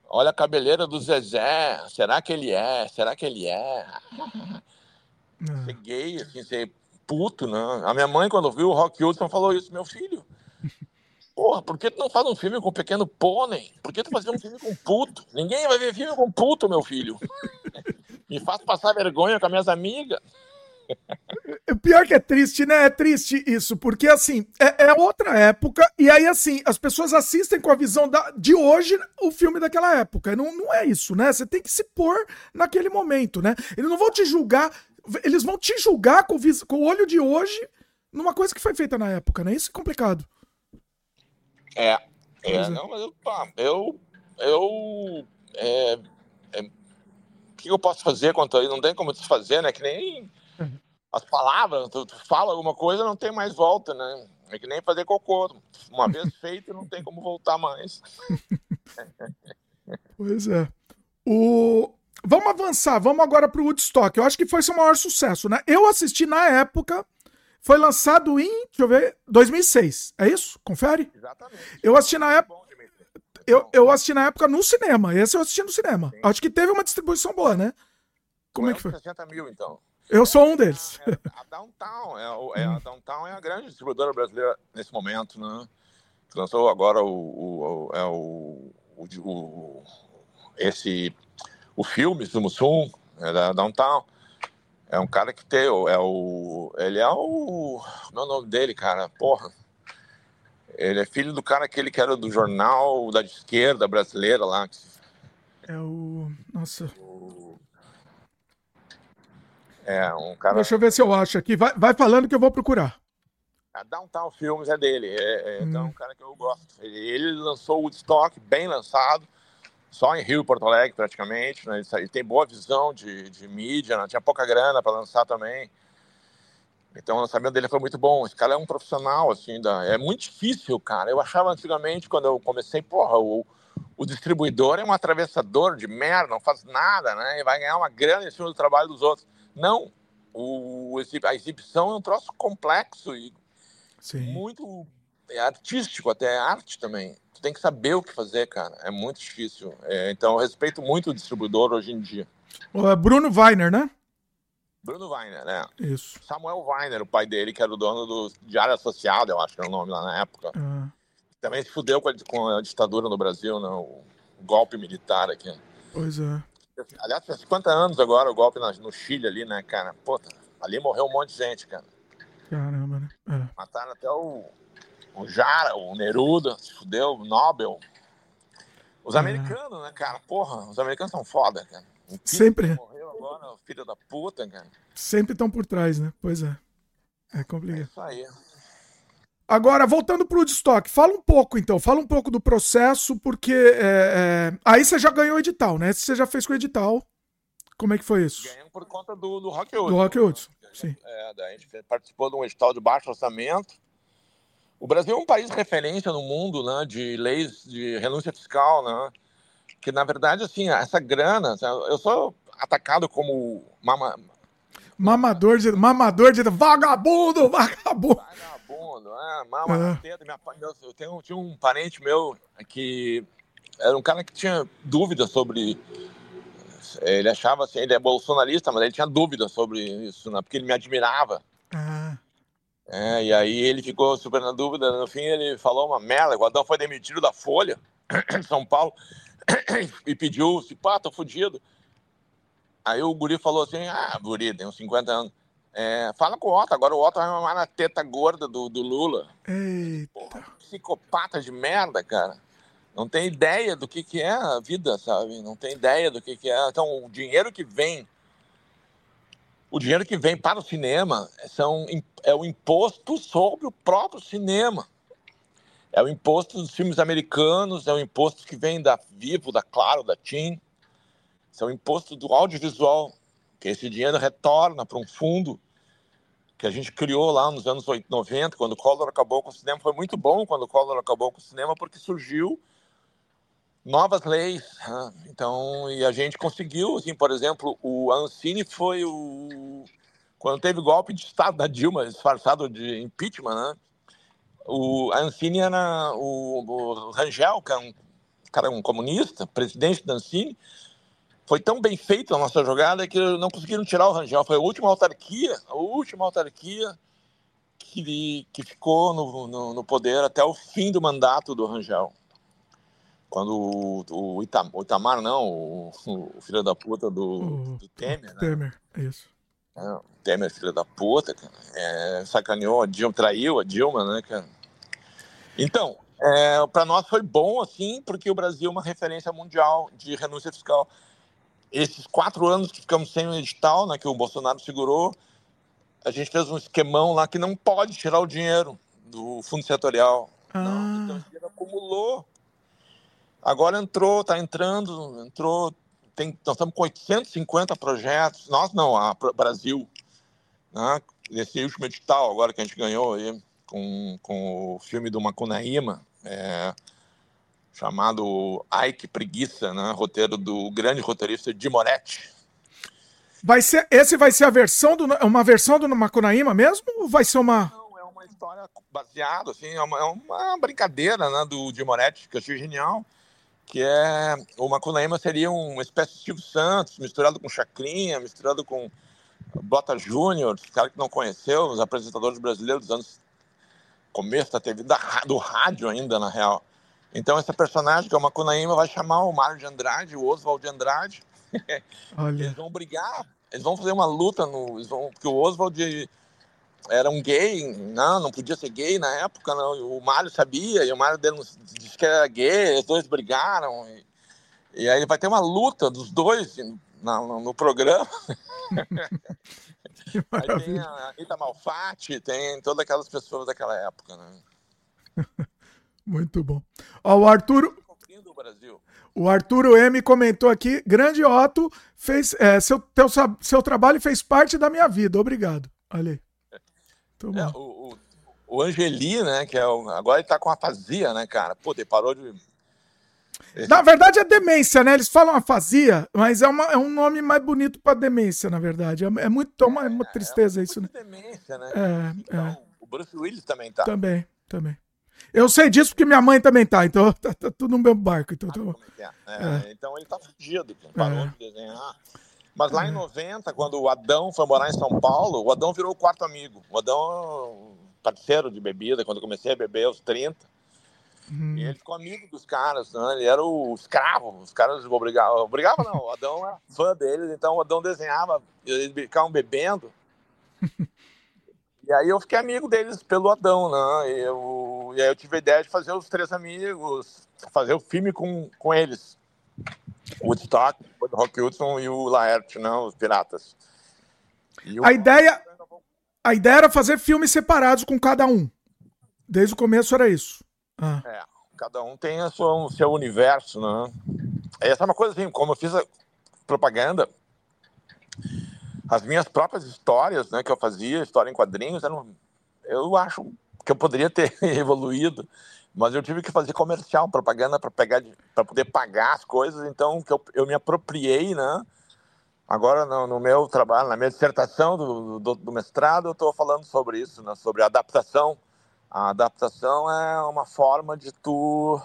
Olha a cabeleira do Zezé. Será que ele é? Será que ele é? é. Ser gay, assim, ser puto, né? A minha mãe, quando viu o Rock Hudson, falou isso, meu filho. Porra, por que tu não faz um filme com um pequeno pônei? Por que tu faz um filme com puto? Ninguém vai ver filme com puto, meu filho. Me faz passar vergonha com as minhas amigas. O pior que é triste, né? É triste isso, porque assim, é, é, outra época, e aí assim, as pessoas assistem com a visão da, de hoje o filme daquela época. Não, não é isso, né? Você tem que se pôr naquele momento, né? Eles não vão te julgar, eles vão te julgar com, com o olho de hoje numa coisa que foi feita na época, né? Isso é complicado. É, é, é. não, mas eu, pá, eu, eu é, é, o que eu posso fazer quanto a isso? Não tem como desfazer, né? Que nem as palavras, tu, tu, fala alguma coisa, não tem mais volta, né? É que nem fazer cocô. Uma vez feito, não tem como voltar mais. pois é. O... Vamos avançar, vamos agora para o Woodstock. Eu acho que foi seu maior sucesso, né? Eu assisti na época, foi lançado em, deixa eu ver, 2006. É isso? Confere? Exatamente. Eu assisti na época. Eu, eu assisti na época no cinema. Esse eu assisti no cinema. Sim. Acho que teve uma distribuição boa, né? Como é que foi? 60 mil, então. Eu sou um deles. É, a Downtown, é, é, a Downtown é a grande distribuidora brasileira nesse momento, né? Lançou agora o, o, é o, o, esse o filme do Mussum, é da Downtown. É um cara que tem, é o, ele é o, não é o nome dele, cara, porra. Ele é filho do cara aquele que era do jornal da esquerda brasileira lá. É o, nossa. É, um cara. Deixa eu ver se eu acho aqui. Vai, vai falando que eu vou procurar. A Downtown Films é dele. É, é, hum. Então, é um cara que eu gosto. Ele lançou o Woodstock, bem lançado, só em Rio Porto Alegre, praticamente. Né? Ele tem boa visão de, de mídia, né? tinha pouca grana para lançar também. Então, o lançamento dele foi muito bom. Esse cara é um profissional, assim, da... é muito difícil, cara. Eu achava antigamente, quando eu comecei, porra, o, o distribuidor é um atravessador de merda, não faz nada, né? E vai ganhar uma grana em cima do trabalho dos outros. Não. O, a exibição é um troço complexo e Sim. muito é artístico, até é arte também. Tu tem que saber o que fazer, cara. É muito difícil. É, então, eu respeito muito o distribuidor hoje em dia. O Bruno Weiner, né? Bruno Weiner, né? Isso. Samuel Weiner, o pai dele, que era o dono do Diário Associado, eu acho que era o nome lá na época. Ah. Também se fudeu com a, com a ditadura no Brasil, né? O, golpe militar aqui. Pois é. Aliás, faz 50 anos agora o golpe no Chile ali, né, cara? Puta, ali morreu um monte de gente, cara. Caramba, né? É. Mataram até o, o Jara, o Neruda, se fudeu, o Nobel. Os é. americanos, né, cara? Porra, os americanos são foda, cara. Sempre. Morreu agora, filho da puta, cara. Sempre estão por trás, né? Pois é. É complicado. É isso aí. Agora, voltando para o estoque, fala um pouco então, fala um pouco do processo, porque é, é... aí você já ganhou o edital, né? Você já fez com o edital. Como é que foi isso? Ganhamos por conta do, do Rock Hudson. Do Rock Hudson, sim. É, a gente participou de um edital de baixo orçamento. O Brasil é um país referência no mundo, né, de leis de renúncia fiscal, né? Que na verdade, assim, essa grana, eu sou atacado como mama... mamador de mamador de vagabundo, vagabundo. Vagabundo mundo, ah, mama é. teta. Minha, eu tenho, tinha um parente meu que era um cara que tinha dúvidas sobre. Ele achava assim, ele é bolsonarista, mas ele tinha dúvidas sobre isso, né? Porque ele me admirava. Ah. É, e aí ele ficou super na dúvida. No fim, ele falou uma merda. O Adão foi demitido da Folha, São Paulo, e pediu: se pá, tô fudido. Aí o guri falou assim: ah, guri, tem uns 50 anos. É, fala com o Otto, agora o Otto vai mamar na teta gorda do, do Lula. Eita. Porra, psicopata de merda, cara. Não tem ideia do que, que é a vida, sabe? Não tem ideia do que, que é. Então, o dinheiro que vem, o dinheiro que vem para o cinema são, é o imposto sobre o próprio cinema. É o imposto dos filmes americanos, é o imposto que vem da Vivo, da Claro, da TIM. São impostos do audiovisual, que esse dinheiro retorna para um fundo que a gente criou lá nos anos 90, quando o Collor acabou com o cinema. Foi muito bom quando o Collor acabou com o cinema, porque surgiu novas leis. Né? Então, e a gente conseguiu, assim, por exemplo, o Ancine foi o. Quando teve golpe de Estado da Dilma, disfarçado de impeachment, né? O Ancine era o, o Rangel, que é um cara um comunista, presidente da Ancine, foi tão bem feita a nossa jogada que não conseguiram tirar o Rangel. Foi a última autarquia, a última autarquia que, que ficou no, no, no poder até o fim do mandato do Rangel. Quando o, o, Itam, o Itamar, não, o, o, filho da puta do, do Temer. Né? Temer, isso. É, Temer, filho da puta, cara, é, sacaneou a Dilma, traiu a Dilma, né, cara? Então, é, para nós foi bom, assim, porque o Brasil é uma referência mundial de renúncia fiscal esses quatro anos que ficamos sem o edital, né, que o Bolsonaro segurou, a gente fez um esquemão lá que não pode tirar o dinheiro do fundo setorial. Ah. Não, então esse dinheiro acumulou. Agora entrou, está entrando, entrou. Tem, nós estamos com 850 projetos. Nós não, a Brasil. Né, nesse último edital agora que a gente ganhou aí, com, com o filme do Macunaíma. É, chamado que Preguiça, né? roteiro do grande roteirista Di Moretti. Vai ser, esse vai ser a versão do, uma versão do Macunaíma mesmo ou vai ser uma... Não, é uma história baseada, assim, é uma, é uma brincadeira né, do Di Moretti, que eu achei genial, que é o Macunaíma seria uma espécie de Silvio Santos, misturado com Chacrinha, misturado com Bota Júnior, cara que não conheceu, os apresentadores brasileiros dos anos começo da TV, da, do rádio ainda, na real. Então, essa personagem, que é uma Cunaíma, vai chamar o Mário de Andrade, o Oswald de Andrade. Eles vão brigar, eles vão fazer uma luta, no, vão, porque o Oswald era um gay, não, não podia ser gay na época, não. o Mário sabia, e o Mário disse que era gay, os dois brigaram. E, e aí vai ter uma luta dos dois no, no programa. aí tem a Rita Malfatti, tem todas aquelas pessoas daquela época, né? Muito bom. Ó, o Arthur. O Arturo M comentou aqui: grande Otto, fez, é, seu, teu, seu trabalho fez parte da minha vida. Obrigado. Olha aí. É, o, o, o, Angeli, né? Que é o, agora ele tá com afasia, né, cara? Pô, ele parou de. Na verdade é demência, né? Eles falam afasia, mas é, uma, é um nome mais bonito para demência, na verdade. É, é muito é uma, uma tristeza é, isso, né? demência, né? É, então, é. O Bruce Willis também tá. Também, também. Eu sei disso porque minha mãe também tá, então tá, tá tudo no mesmo barco. Então, tô... é é? É, então ele tá fudido, parou de desenhar. Mas lá em 90, quando o Adão foi morar em São Paulo, o Adão virou o quarto amigo. O Adão, parceiro de bebida, quando eu comecei a beber aos 30. Hum. E ele ficou amigo dos caras, né? Ele era o escravo, os caras obrigavam. Obrigava não, o Adão era fã deles, então o Adão desenhava, eles ficavam bebendo. e aí eu fiquei amigo deles pelo Adão, né? E, eu, e aí eu tive a ideia de fazer os três amigos, fazer o filme com, com eles. Woodstock, o Rock Hudson e o Laerte, né? Os piratas. O... A ideia. A ideia era fazer filmes separados com cada um. Desde o começo era isso. Ah. É, cada um tem a sua, o seu universo, né? Essa é uma coisa assim, como eu fiz a propaganda, as minhas próprias histórias, né, que eu fazia, história em quadrinhos, eram, eu acho que eu poderia ter evoluído, mas eu tive que fazer comercial, propaganda para pegar, para poder pagar as coisas, então que eu, eu me apropriei, né? Agora no, no, meu trabalho, na minha dissertação do, do, do mestrado, eu estou falando sobre isso, né, sobre adaptação a adaptação é uma forma de tu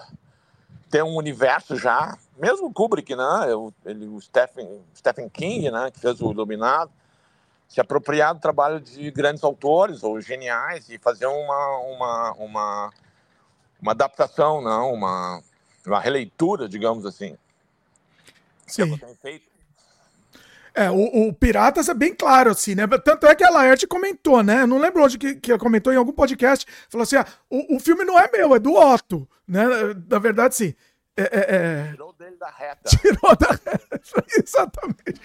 ter um universo já, mesmo Kubrick, né? Ele, o Stephen, Stephen King, né? Que fez o Iluminado, se apropriar do trabalho de grandes autores ou geniais e fazer uma uma uma, uma adaptação, não, uma uma releitura, digamos assim. Sim. Que é feito é, o, o, Piratas é bem claro, assim, né? Tanto é que a Laerte comentou, né? Eu não lembro onde que, que ela comentou em algum podcast. Falou assim: ah, o, o filme não é meu, é do Otto. Né? Na verdade, sim. É, é, é... Tirou dele da reta. Tirou da reta, exatamente.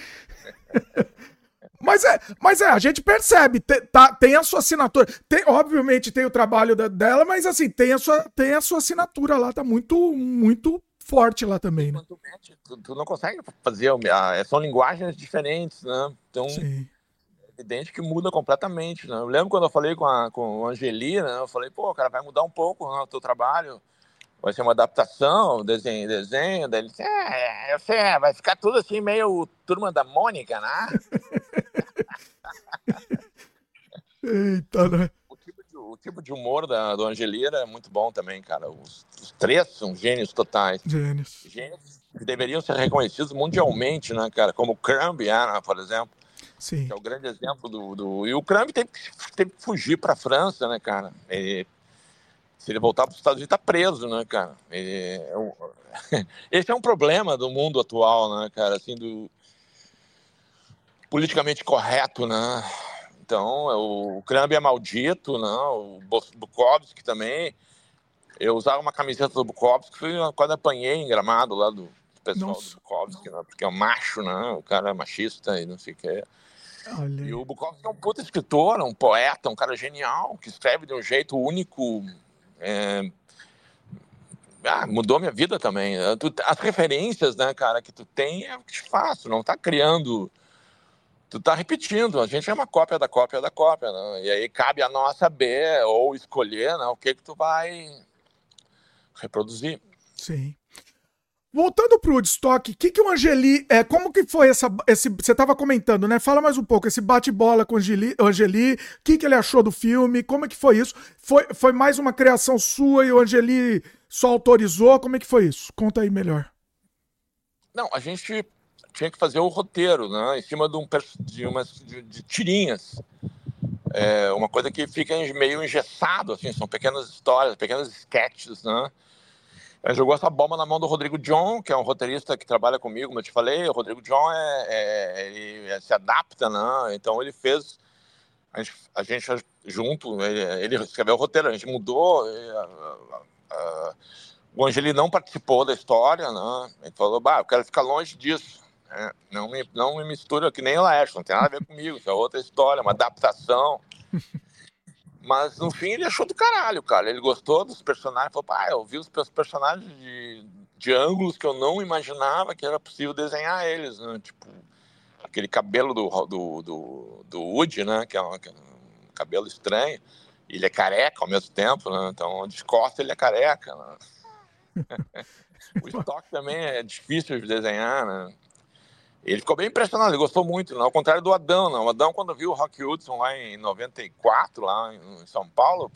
Mas é, mas é, a gente percebe, tem, tá, tem a sua assinatura. Tem, obviamente tem o trabalho da, dela, mas assim, tem a, sua, tem a sua assinatura lá, tá muito, muito forte lá também, né? Tu, tu não consegue fazer, ah, são linguagens diferentes, né? Então, Sim. é evidente que muda completamente, né? Eu lembro quando eu falei com a, com a Angeli, né? Eu falei, pô, cara, vai mudar um pouco né, o teu trabalho, vai ser uma adaptação, desenho, desenho. Daí ele disse, é, eu sei, vai ficar tudo assim meio turma da Mônica, né? Eita, né? O tipo de humor da, do Angelira é muito bom também, cara. Os, os três são gênios totais. Gênios. Gênios que deveriam ser reconhecidos mundialmente, né, cara? Como o Crumb, né, por exemplo. Sim. Que é o grande exemplo do. do... E o Crumb teve, teve que fugir para a França, né, cara? Se ele voltar para os Estados Unidos, tá preso, né, cara? É esse é um problema do mundo atual, né, cara? Assim, do politicamente correto, né? Então, é o Krambi é maldito, não, o Bukowski também. Eu usava uma camiseta do Bukowski, quando apanhei em gramado lá do pessoal Nossa. do Bukowski, né? porque é um macho, né? o cara é machista e não sei o que. Olha. E o Bukowski é um puta escritor, um poeta, um cara genial, que escreve de um jeito único. É... Ah, mudou minha vida também. As referências, né, cara, que tu tem é o que te faço, não tá criando tu tá repetindo, a gente é uma cópia da cópia da cópia, né? E aí cabe a nós saber ou escolher, né, o que que tu vai reproduzir. Sim. Voltando pro Woodstock, que que o Angeli, é, como que foi essa, esse, você tava comentando, né? Fala mais um pouco, esse bate-bola com o Angeli, Angeli, o que que ele achou do filme, como é que foi isso? Foi, foi mais uma criação sua e o Angeli só autorizou, como é que foi isso? Conta aí melhor. Não, a gente tinha que fazer o roteiro, né? Em cima de, um, de umas de, de tirinhas. É uma coisa que fica meio engessado, assim, são pequenas histórias, pequenos sketches, né? Ele jogou essa bomba na mão do Rodrigo John, que é um roteirista que trabalha comigo, como eu te falei. O Rodrigo John é, é ele se adapta, né? Então ele fez a gente, a gente junto, ele, ele, escreveu o roteiro, a gente mudou. o Angeli não participou da história, né? Ele falou, bah, eu quero ficar longe disso. É, não, me, não me mistura que nem o Laércio, não tem nada a ver comigo, isso é outra história, uma adaptação. Mas no fim ele achou do caralho, cara. Ele gostou dos personagens, falou, pai, eu vi os personagens de, de ângulos que eu não imaginava que era possível desenhar eles, né? Tipo, aquele cabelo do, do, do, do Woody, né? Que é, um, que é um cabelo estranho. Ele é careca ao mesmo tempo, né? Então, de costas ele é careca, né? o estoque também é difícil de desenhar, né? Ele ficou bem impressionado, ele gostou muito, né? ao contrário do Adão. Não. O Adão, quando viu o Rock Hudson lá em 94, lá em São Paulo,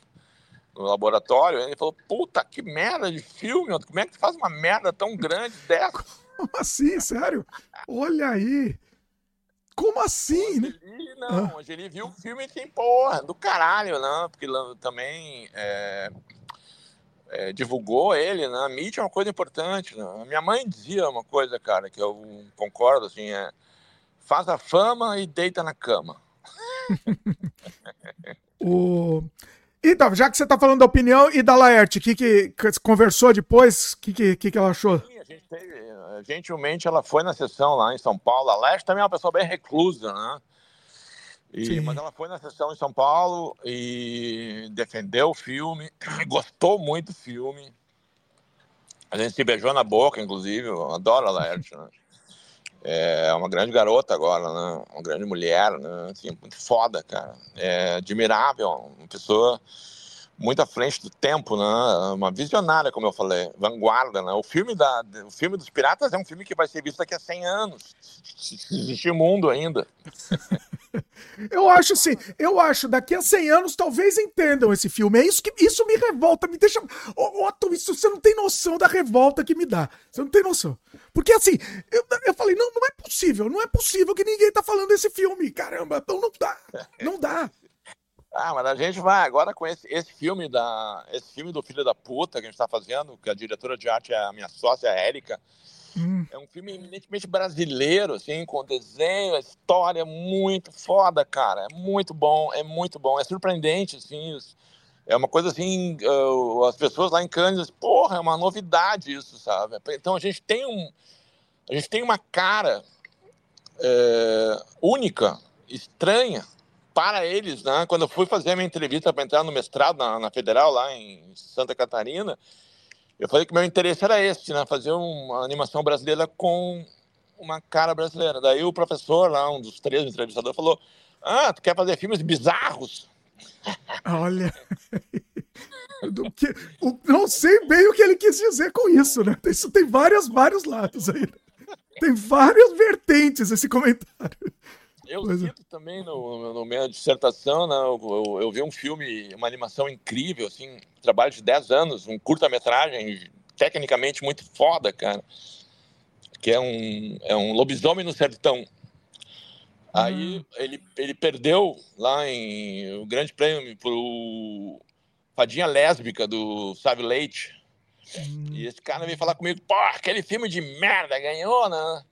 no laboratório, ele falou: Puta, que merda de filme, como é que tu faz uma merda tão grande dessa? Como assim, sério? Olha aí. Como assim, né? Não, ah. ele viu o filme e tem, porra, do caralho, né? Porque também é, é, divulgou ele, né? A mídia é uma coisa importante. Né? A minha mãe dizia uma coisa, cara, que eu concordo, assim, é faz a fama e deita na cama. o... Então, já que você está falando da opinião e da Laerte, que, que conversou depois, o que, que, que ela achou? Sim, a gente teve, eh, gentilmente ela foi na sessão lá em São Paulo. A Laerte também é uma pessoa bem reclusa, né? E, mas ela foi na sessão em São Paulo e defendeu o filme, gostou muito do filme. A gente se beijou na boca, inclusive. Eu adoro a Laerte, né? É uma grande garota agora, né? Uma grande mulher, né? Assim, muito foda, cara. É admirável, uma pessoa muito à frente do tempo, né? Uma visionária, como eu falei, vanguarda, né? O filme da, o filme dos piratas é um filme que vai ser visto daqui a 100 anos, se existir mundo ainda. eu acho assim, eu acho daqui a 100 anos talvez entendam esse filme. É isso que isso me revolta, me deixa, Otto, isso você não tem noção da revolta que me dá. Você não tem noção. Porque assim, eu, eu falei, não, não é possível, não é possível que ninguém tá falando desse filme. Caramba, então não dá. Não dá. Ah, mas a gente vai agora com esse, esse filme da esse filme do filho da puta que a gente está fazendo, que a diretora de arte é a minha sócia, a Érica. Hum. É um filme eminentemente brasileiro, assim, com desenho, história muito foda, cara. É muito bom, é muito bom, é surpreendente, assim. É uma coisa assim, uh, as pessoas lá em Cannes, porra, é uma novidade isso, sabe? Então a gente tem um, a gente tem uma cara é, única, estranha, para eles, né? Quando eu fui fazer a minha entrevista para entrar no mestrado na, na, Federal, lá em Santa Catarina, eu falei que meu interesse era esse, né? Fazer uma animação brasileira com uma cara brasileira. Daí o professor lá, um dos três entrevistadores, falou: Ah, tu quer fazer filmes bizarros? Olha. não sei bem o que ele quis dizer com isso, né? Isso tem vários, vários lados aí. Tem várias vertentes esse comentário. Eu pois cito é. também no, no minha dissertação, né, eu, eu, eu, vi um filme, uma animação incrível, assim, trabalho de 10 anos, um curta-metragem tecnicamente muito foda, cara, que é um, é um lobisomem no sertão. Aí uhum. ele, ele perdeu lá em o grande prêmio pro Fadinha Lésbica do Sávio Leite. Uhum. E esse cara veio falar comigo, pô, aquele filme de merda ganhou, né?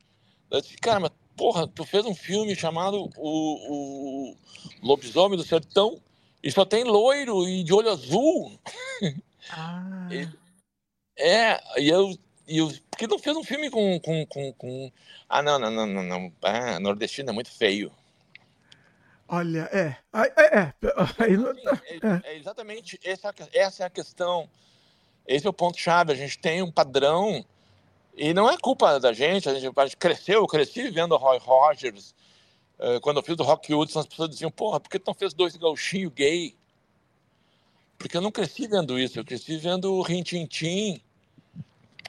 Eu disse, cara, mas porra, tu fez um filme chamado o, o Lobisomem do Sertão e só tem loiro e de olho azul. Ah. E, é, e eu, e eu. Por que não fez um filme com. com, com, com... Ah, não, não, não, não. não. Ah, nordestino é muito feio. Olha, é. É, é, é. é, é exatamente essa, essa é a questão. Esse é o ponto-chave. A gente tem um padrão e não é culpa da gente, a gente, a gente cresceu, eu cresci vendo Roy Rogers. Uh, quando eu fiz o Rock Hudson, as pessoas diziam, porra, por que tu não fez dois gauchinhos gay? Porque eu não cresci vendo isso, eu cresci vendo o Rin Tin Tin.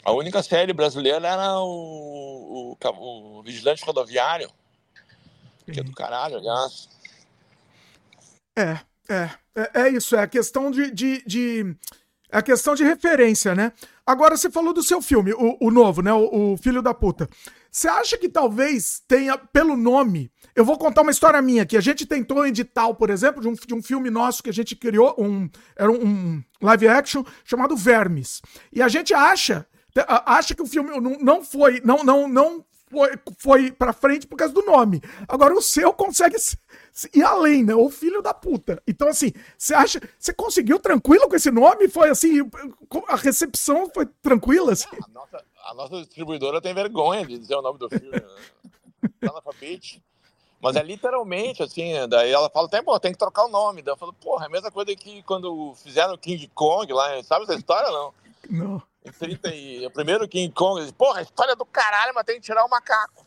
A única série brasileira era o, o, o Vigilante Rodoviário, que é do caralho, aliás. É, é, é, é isso, é a questão de, de, de é a questão de referência, né? Agora você falou do seu filme, o, o novo, né? O, o, Filho da Puta. Você acha que talvez tenha, pelo nome. Eu vou contar uma história minha aqui. A gente tentou um edital, por exemplo, de um, de um filme nosso que a gente criou, um, era um live action chamado Vermes. E a gente acha acha que o filme não, não foi, não, não, não foi, foi pra frente por causa do nome. Agora o seu consegue ir além, né? O filho da puta. Então, assim, você acha. Você conseguiu tranquilo com esse nome? Foi assim. A recepção foi tranquila? Assim? A, nossa, a nossa distribuidora tem vergonha de dizer o nome do filme. Né? Analfabete. Mas é literalmente, assim, daí ela fala até, pô, tem que trocar o nome. Daí eu falo, porra, é a mesma coisa que quando fizeram o King Kong lá, sabe essa história não? Não. Em 30 e... O primeiro King Kong, disse, porra, história do caralho, mas tem que tirar o macaco.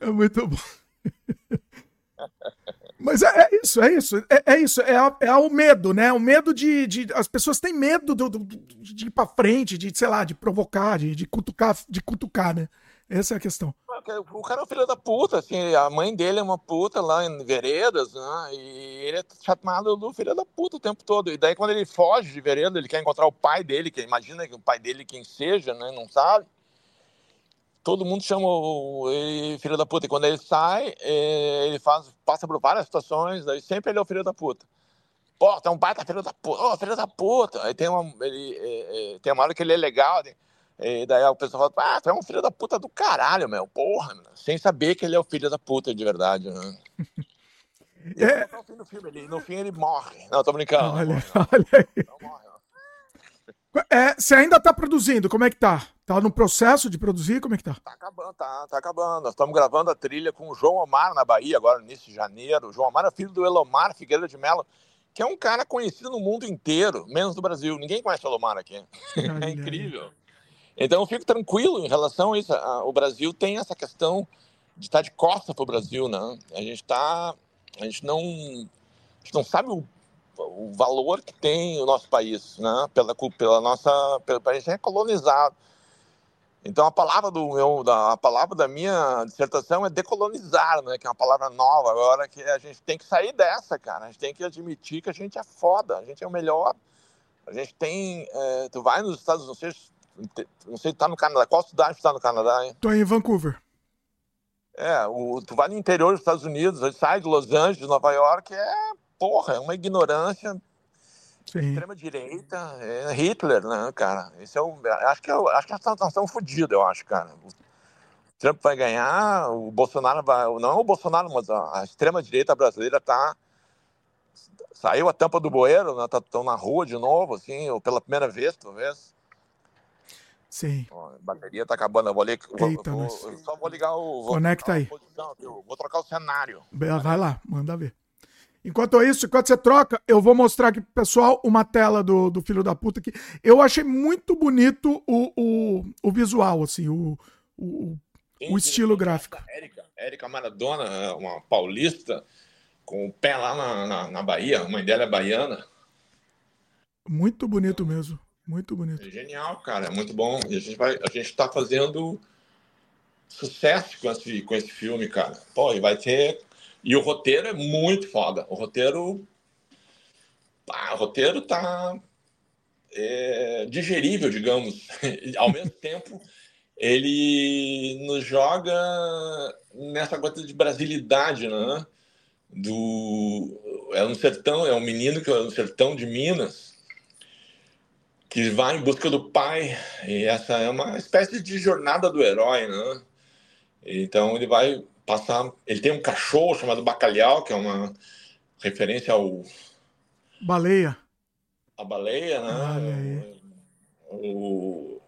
é muito bom. Mas é, é, isso, é isso, é, é isso, é, é, o medo, né? O medo de, de as pessoas têm medo do, do, de ir para frente, de sei lá, de provocar, de, de cutucar, de cutucar, né? Essa é a questão. O cara é um filho da puta, assim, a mãe dele é uma puta lá em veredas, né? E ele é chamado do filho da puta o tempo todo. E daí quando ele foge de vereda, ele quer encontrar o pai dele, que imagina que o pai dele quem seja, né? Não sabe todo mundo chama ele filho da puta. E quando ele sai, é, ele faz, passa por várias situações, daí sempre ele é o filho da puta. pô, tá um baita filho da puta, oh, filho da puta. Aí tem uma, ele, é, é, tem uma hora que ele é legal, né? E daí o pessoal fala, ah, tu é um filho da puta do caralho, meu, porra, meu. sem saber que ele é o filho da puta de verdade, né? É... No, fim filme, ele, no fim ele morre. Não, tô brincando. Olha, olha aí. Não morre, é, você ainda tá produzindo, como é que tá? Tá no processo de produzir, como é que tá? Tá acabando, tá, tá acabando. Nós estamos gravando a trilha com o João Omar na Bahia, agora no início de janeiro. O João Omar é filho do Elomar Figueiredo de Mello, que é um cara conhecido no mundo inteiro, menos no Brasil. Ninguém conhece o Elomar aqui. é incrível. Então eu fico tranquilo em relação a isso. O Brasil tem essa questão de estar de costa para o Brasil, né? A gente tá, a gente não, a gente não sabe o o valor que tem o nosso país, né? Pela, pela nossa, pelo país é colonizado. Então a palavra do meu, da, a palavra da minha dissertação é decolonizar, né? Que é uma palavra nova agora que a gente tem que sair dessa, cara. A gente tem que admitir que a gente é foda, a gente é o melhor. A gente tem, é, tu vai nos Estados Unidos, não sei, tá no Canadá. Qual cidade está no Canadá? Hein? Tô em Vancouver. É, o, tu vai no interior dos Estados Unidos, sai de Los Angeles, Nova York, é porra, é uma ignorância extrema direita, é Hitler, né, cara? Esse é o, acho que é, acho que nós estamos fodidos, eu acho, cara. O Trump vai ganhar, o Bolsonaro vai, não é o Bolsonaro, mas a, a extrema direita brasileira tá saiu a tampa do bueiro, né? Estão tá, na rua de novo, assim, ou pela primeira vez, talvez. Sim. a bateria tá acabando. Eu vou, ler, Eita, vou, vou, só vou ligar o. Vou, Conecta aí. Posição, vou trocar o cenário. Vai lá, manda ver. Enquanto isso, enquanto você troca, eu vou mostrar aqui pro pessoal uma tela do, do filho da puta aqui. Eu achei muito bonito o, o, o visual, assim, o, o, o estilo gráfico. Érica, Érica Maradona, uma paulista, com o pé lá na, na, na Bahia, a mãe dela é baiana. Muito bonito mesmo, muito bonito. É genial, cara, é muito bom. E a gente, vai, a gente tá fazendo sucesso com esse, com esse filme, cara. Pô, e vai ter e o roteiro é muito foda. O roteiro. Ah, o roteiro tá é, digerível, digamos. Ao mesmo tempo, ele nos joga nessa coisa de brasilidade, né? Do, é um sertão, é um menino que é um sertão de Minas que vai em busca do pai e essa é uma espécie de jornada do herói, né? Então ele vai passar. Ele tem um cachorro chamado Bacalhau, que é uma referência ao. Baleia. A baleia, né? O,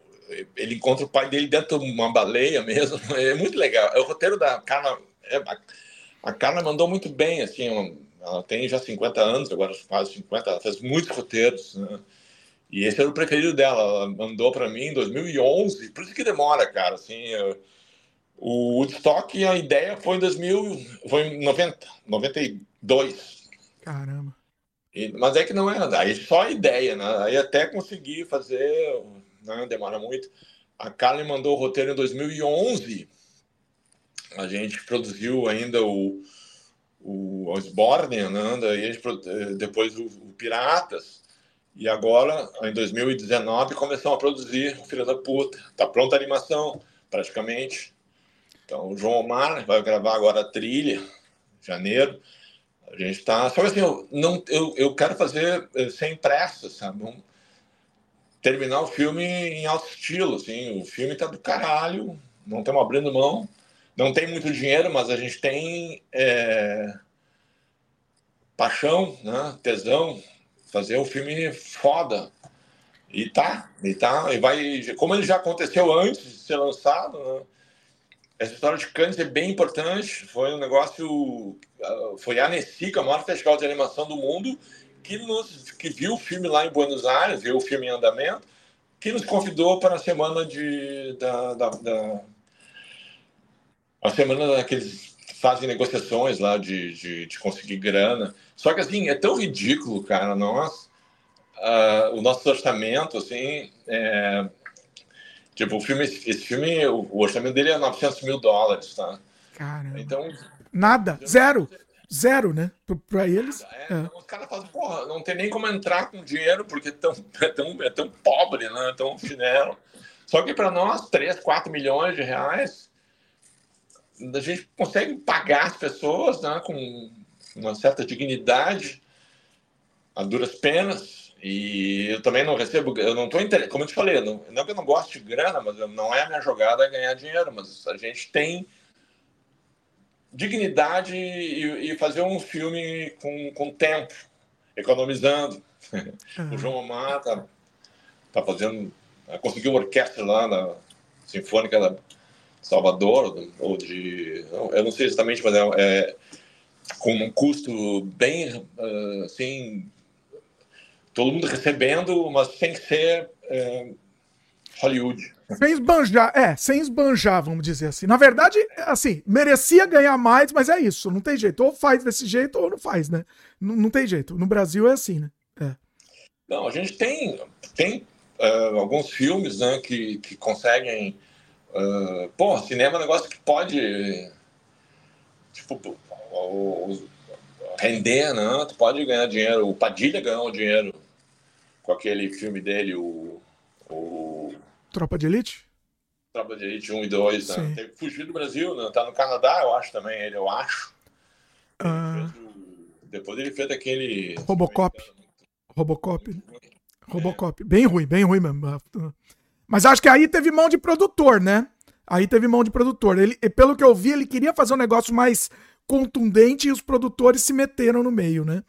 ele encontra o pai dele dentro de uma baleia mesmo. É muito legal. É o roteiro da Carla. É, a Carla mandou muito bem, assim. Ela tem já 50 anos, agora quase 50. Ela fez muitos roteiros, né? E esse era o preferido dela. Ela mandou para mim em 2011. Por isso que demora, cara. Assim, eu, o Woodstock, a ideia foi em 2000, foi em 90, 92. Caramba. E, mas é que não é, aí só a ideia, né? Aí até conseguir fazer, né? demora muito. A Carly mandou o roteiro em 2011. A gente produziu ainda o, o Osborne, né? Daí a gente, eh, depois o, o Piratas. E agora, em 2019, começamos a produzir o Filho da Puta. Tá pronta a animação, praticamente. Então, o João Omar vai gravar agora a trilha, janeiro. A gente está. Só que assim, eu, não, eu, eu quero fazer eh, sem pressa, sabe? Vamos terminar o filme em alto estilo. Assim. O filme está do caralho, não estamos abrindo mão. Não tem muito dinheiro, mas a gente tem é, paixão, né? tesão, fazer um filme foda. E tá, e tá, e vai. Como ele já aconteceu antes de ser lançado, né? essa história de Cannes é bem importante. Foi um negócio. Ah, foi a Annecy, que é maior festival de animação do mundo, que, nos, que viu o filme lá em Buenos Aires, viu o filme em andamento, que nos convidou para a semana de. Da, da, da a semana que eles fazem negociações lá de, de, de, conseguir grana. Só que assim, é tão ridículo, cara, nós. Uh, o nosso orçamento, assim, é, Tipo, o filme, esse filme, o, orçamento dele é 900 mil dólares, tá? Caramba. Então. Nada, zero. Zero, né? Pra eles. É, é. Então, os caras falam, porra, não tem nem como entrar com dinheiro, porque é tão, é tão, é tão pobre, né? É tão chinelo. Só que para nós, 3, 4 milhões de reais, a gente consegue pagar as pessoas né, com uma certa dignidade a duras penas. E eu também não recebo, eu não estou como eu te falei, não, não que eu não gosto de grana, mas não é a minha jogada ganhar dinheiro, mas a gente tem dignidade e, e fazer um filme com, com tempo, economizando. Uhum. O João Omar tá, tá fazendo, conseguiu uma orquestra lá na Sinfônica da Salvador, ou de, eu não sei exatamente, mas é, é com um custo bem, assim, todo mundo recebendo, mas sem ser é, Hollywood. Sem esbanjar, é, sem esbanjar, vamos dizer assim. Na verdade, assim, merecia ganhar mais, mas é isso, não tem jeito. Ou faz desse jeito ou não faz, né? Não, não tem jeito. No Brasil é assim, né? É. Não, a gente tem, tem uh, alguns filmes né, que, que conseguem. Uh, pô, cinema é um negócio que pode. Tipo, render, né? Tu pode ganhar dinheiro. O Padilha ganhou dinheiro com aquele filme dele, o, o... Tropa de Elite? Tropa de Elite 1 e 2, né? Teve que fugir do Brasil, né? Tá no Canadá, eu acho também, ele, eu acho. Uh... Depois ele fez aquele. Robocop. Robocop. É. Robocop. Bem ruim, bem ruim mesmo. Mas acho que aí teve mão de produtor, né? Aí teve mão de produtor. Ele, pelo que eu vi, ele queria fazer um negócio mais contundente e os produtores se meteram no meio, né?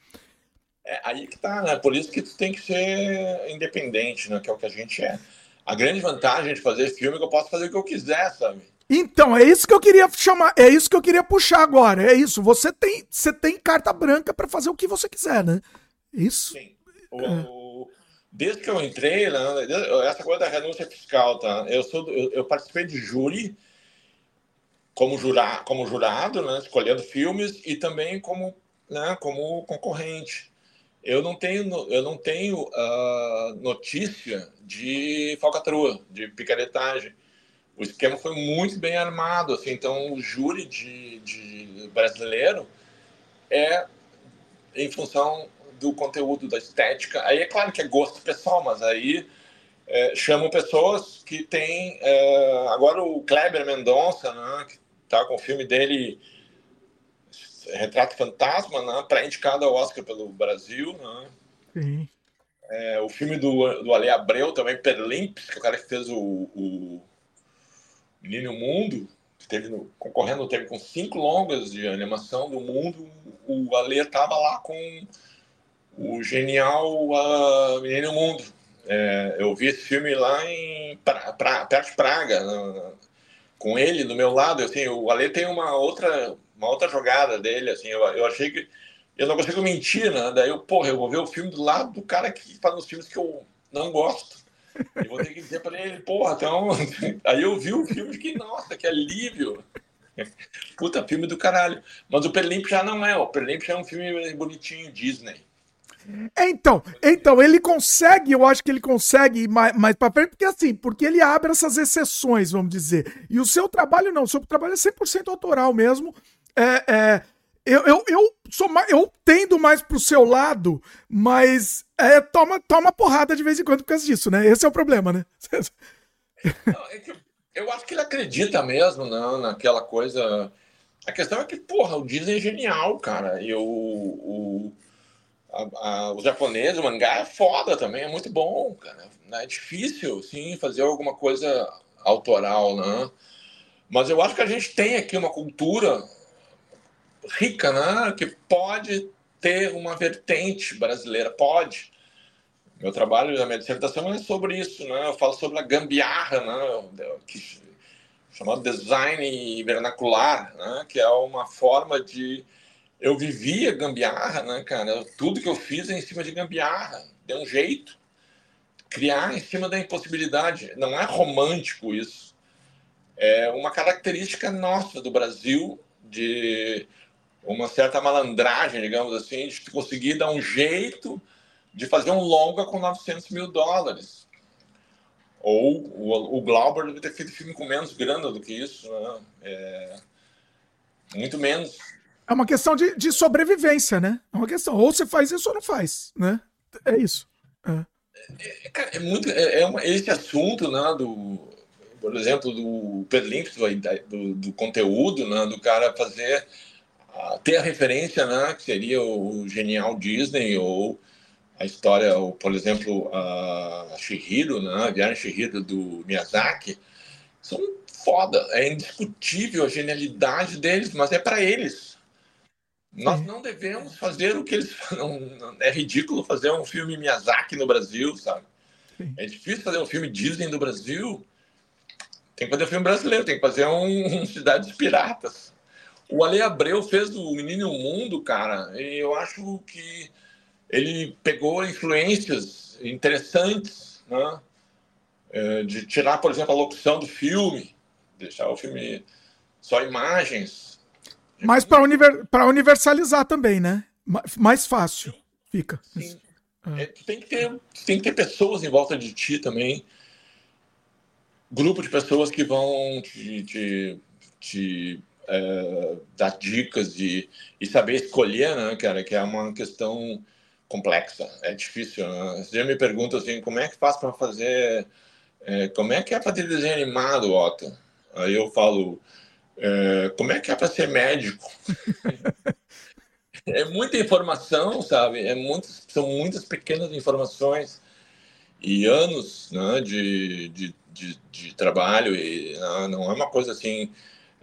É aí que tá, né? Por isso que tu tem que ser independente, né? Que é o que a gente é. A grande vantagem de fazer filme é que eu posso fazer o que eu quiser, sabe? Então, é isso que eu queria chamar, é isso que eu queria puxar agora. É isso. Você tem, você tem carta branca para fazer o que você quiser, né? Isso. Sim. O, é. Desde que eu entrei, essa coisa da renúncia fiscal, tá? Eu sou, eu, eu participei de júri como, jura, como jurado, né, escolhendo filmes e também como, né, como concorrente eu não tenho, eu não tenho uh, notícia de falcatrua, de picaretagem. O esquema foi muito bem armado, assim, então o júri de, de brasileiro é em função do conteúdo, da estética. Aí é claro que é gosto pessoal, mas aí é, chamam pessoas que têm. É, agora o Kleber Mendonça, né, que está com o filme dele Retrato Fantasma, né, pré-indicado ao Oscar pelo Brasil. Né? Sim. É, o filme do, do Ale Abreu também, Perlimps, que é o cara que fez o, o Menino Mundo, que teve no, concorrendo teve com cinco longas de animação do mundo. O Ale estava lá com o genial uh, Menino Mundo. É, eu vi esse filme lá em pra, pra, perto de Praga, com ele do meu lado. Assim, o Ale tem uma outra uma outra jogada dele, assim, eu, eu achei que eu não consigo mentir, né? Daí eu, porra, eu vou ver o filme do lado do cara que faz os filmes que eu não gosto. E vou ter que dizer para ele, porra, então. Aí eu vi o filme de que, nossa, que alívio. Puta, filme do caralho. Mas o Perlimp já não é. O Perlimp já é um filme bonitinho, Disney. Então, então, ele consegue, eu acho que ele consegue ir mais, mais pra frente, porque assim, porque ele abre essas exceções, vamos dizer. E o seu trabalho não, o seu trabalho é 100% autoral mesmo, é, é, eu, eu, eu, sou mais, eu tendo mais pro seu lado, mas é, toma, toma porrada de vez em quando por causa disso, né? Esse é o problema, né? É eu acho que ele acredita mesmo não, né, naquela coisa. A questão é que, porra, o Disney é genial, cara. E o, o, a, a, o japonês, o mangá é foda também, é muito bom, cara. É difícil, sim, fazer alguma coisa autoral, né? Mas eu acho que a gente tem aqui uma cultura rica, né? que pode ter uma vertente brasileira, pode. Meu trabalho, a minha dissertação é sobre isso, né? Eu falo sobre a gambiarra, né? Que, chamado design vernacular, né? Que é uma forma de eu vivia gambiarra, né, cara? Tudo que eu fiz é em cima de gambiarra, deu um jeito. Criar em cima da impossibilidade. Não é romântico isso. É uma característica nossa do Brasil de uma certa malandragem, digamos assim, de conseguir dar um jeito de fazer um longa com 900 mil dólares. Ou o, o Glauber deve ter feito filme com menos grana do que isso, né? É, muito menos. É uma questão de, de sobrevivência, né? É uma questão. Ou você faz isso ou não faz, né? É isso. É, é, é muito. É, é uma, esse assunto, né? Do, por exemplo, do perlinks do, do, conteúdo, né? Do cara fazer ter a referência, né, que seria o genial Disney ou a história, por exemplo, a Shihiro, né? a Viagem Shihiro do Miyazaki, são foda. É indiscutível a genialidade deles, mas é para eles. Nós não devemos fazer o que eles É ridículo fazer um filme Miyazaki no Brasil, sabe? Sim. É difícil fazer um filme Disney no Brasil. Tem que fazer um filme brasileiro, tem que fazer um, um Cidades Piratas. O Ale Abreu fez o Menino Mundo, cara, e eu acho que ele pegou influências interessantes, né? É, de tirar, por exemplo, a locução do filme, deixar o filme só imagens. Mas para univer, universalizar também, né? Mais fácil fica. Sim. É. É, tem, que ter, tem que ter pessoas em volta de ti também. Grupo de pessoas que vão te, te, te é, dar dicas de, e saber escolher, né, cara? Que é uma questão complexa, é difícil. Né? Você me pergunta assim, como é que faz para fazer, é, como é que é fazer desenho animado, Otto? Aí eu falo, é, como é que é para ser médico? é muita informação, sabe? É muitas, são muitas pequenas informações e anos né, de, de, de, de trabalho e não, não é uma coisa assim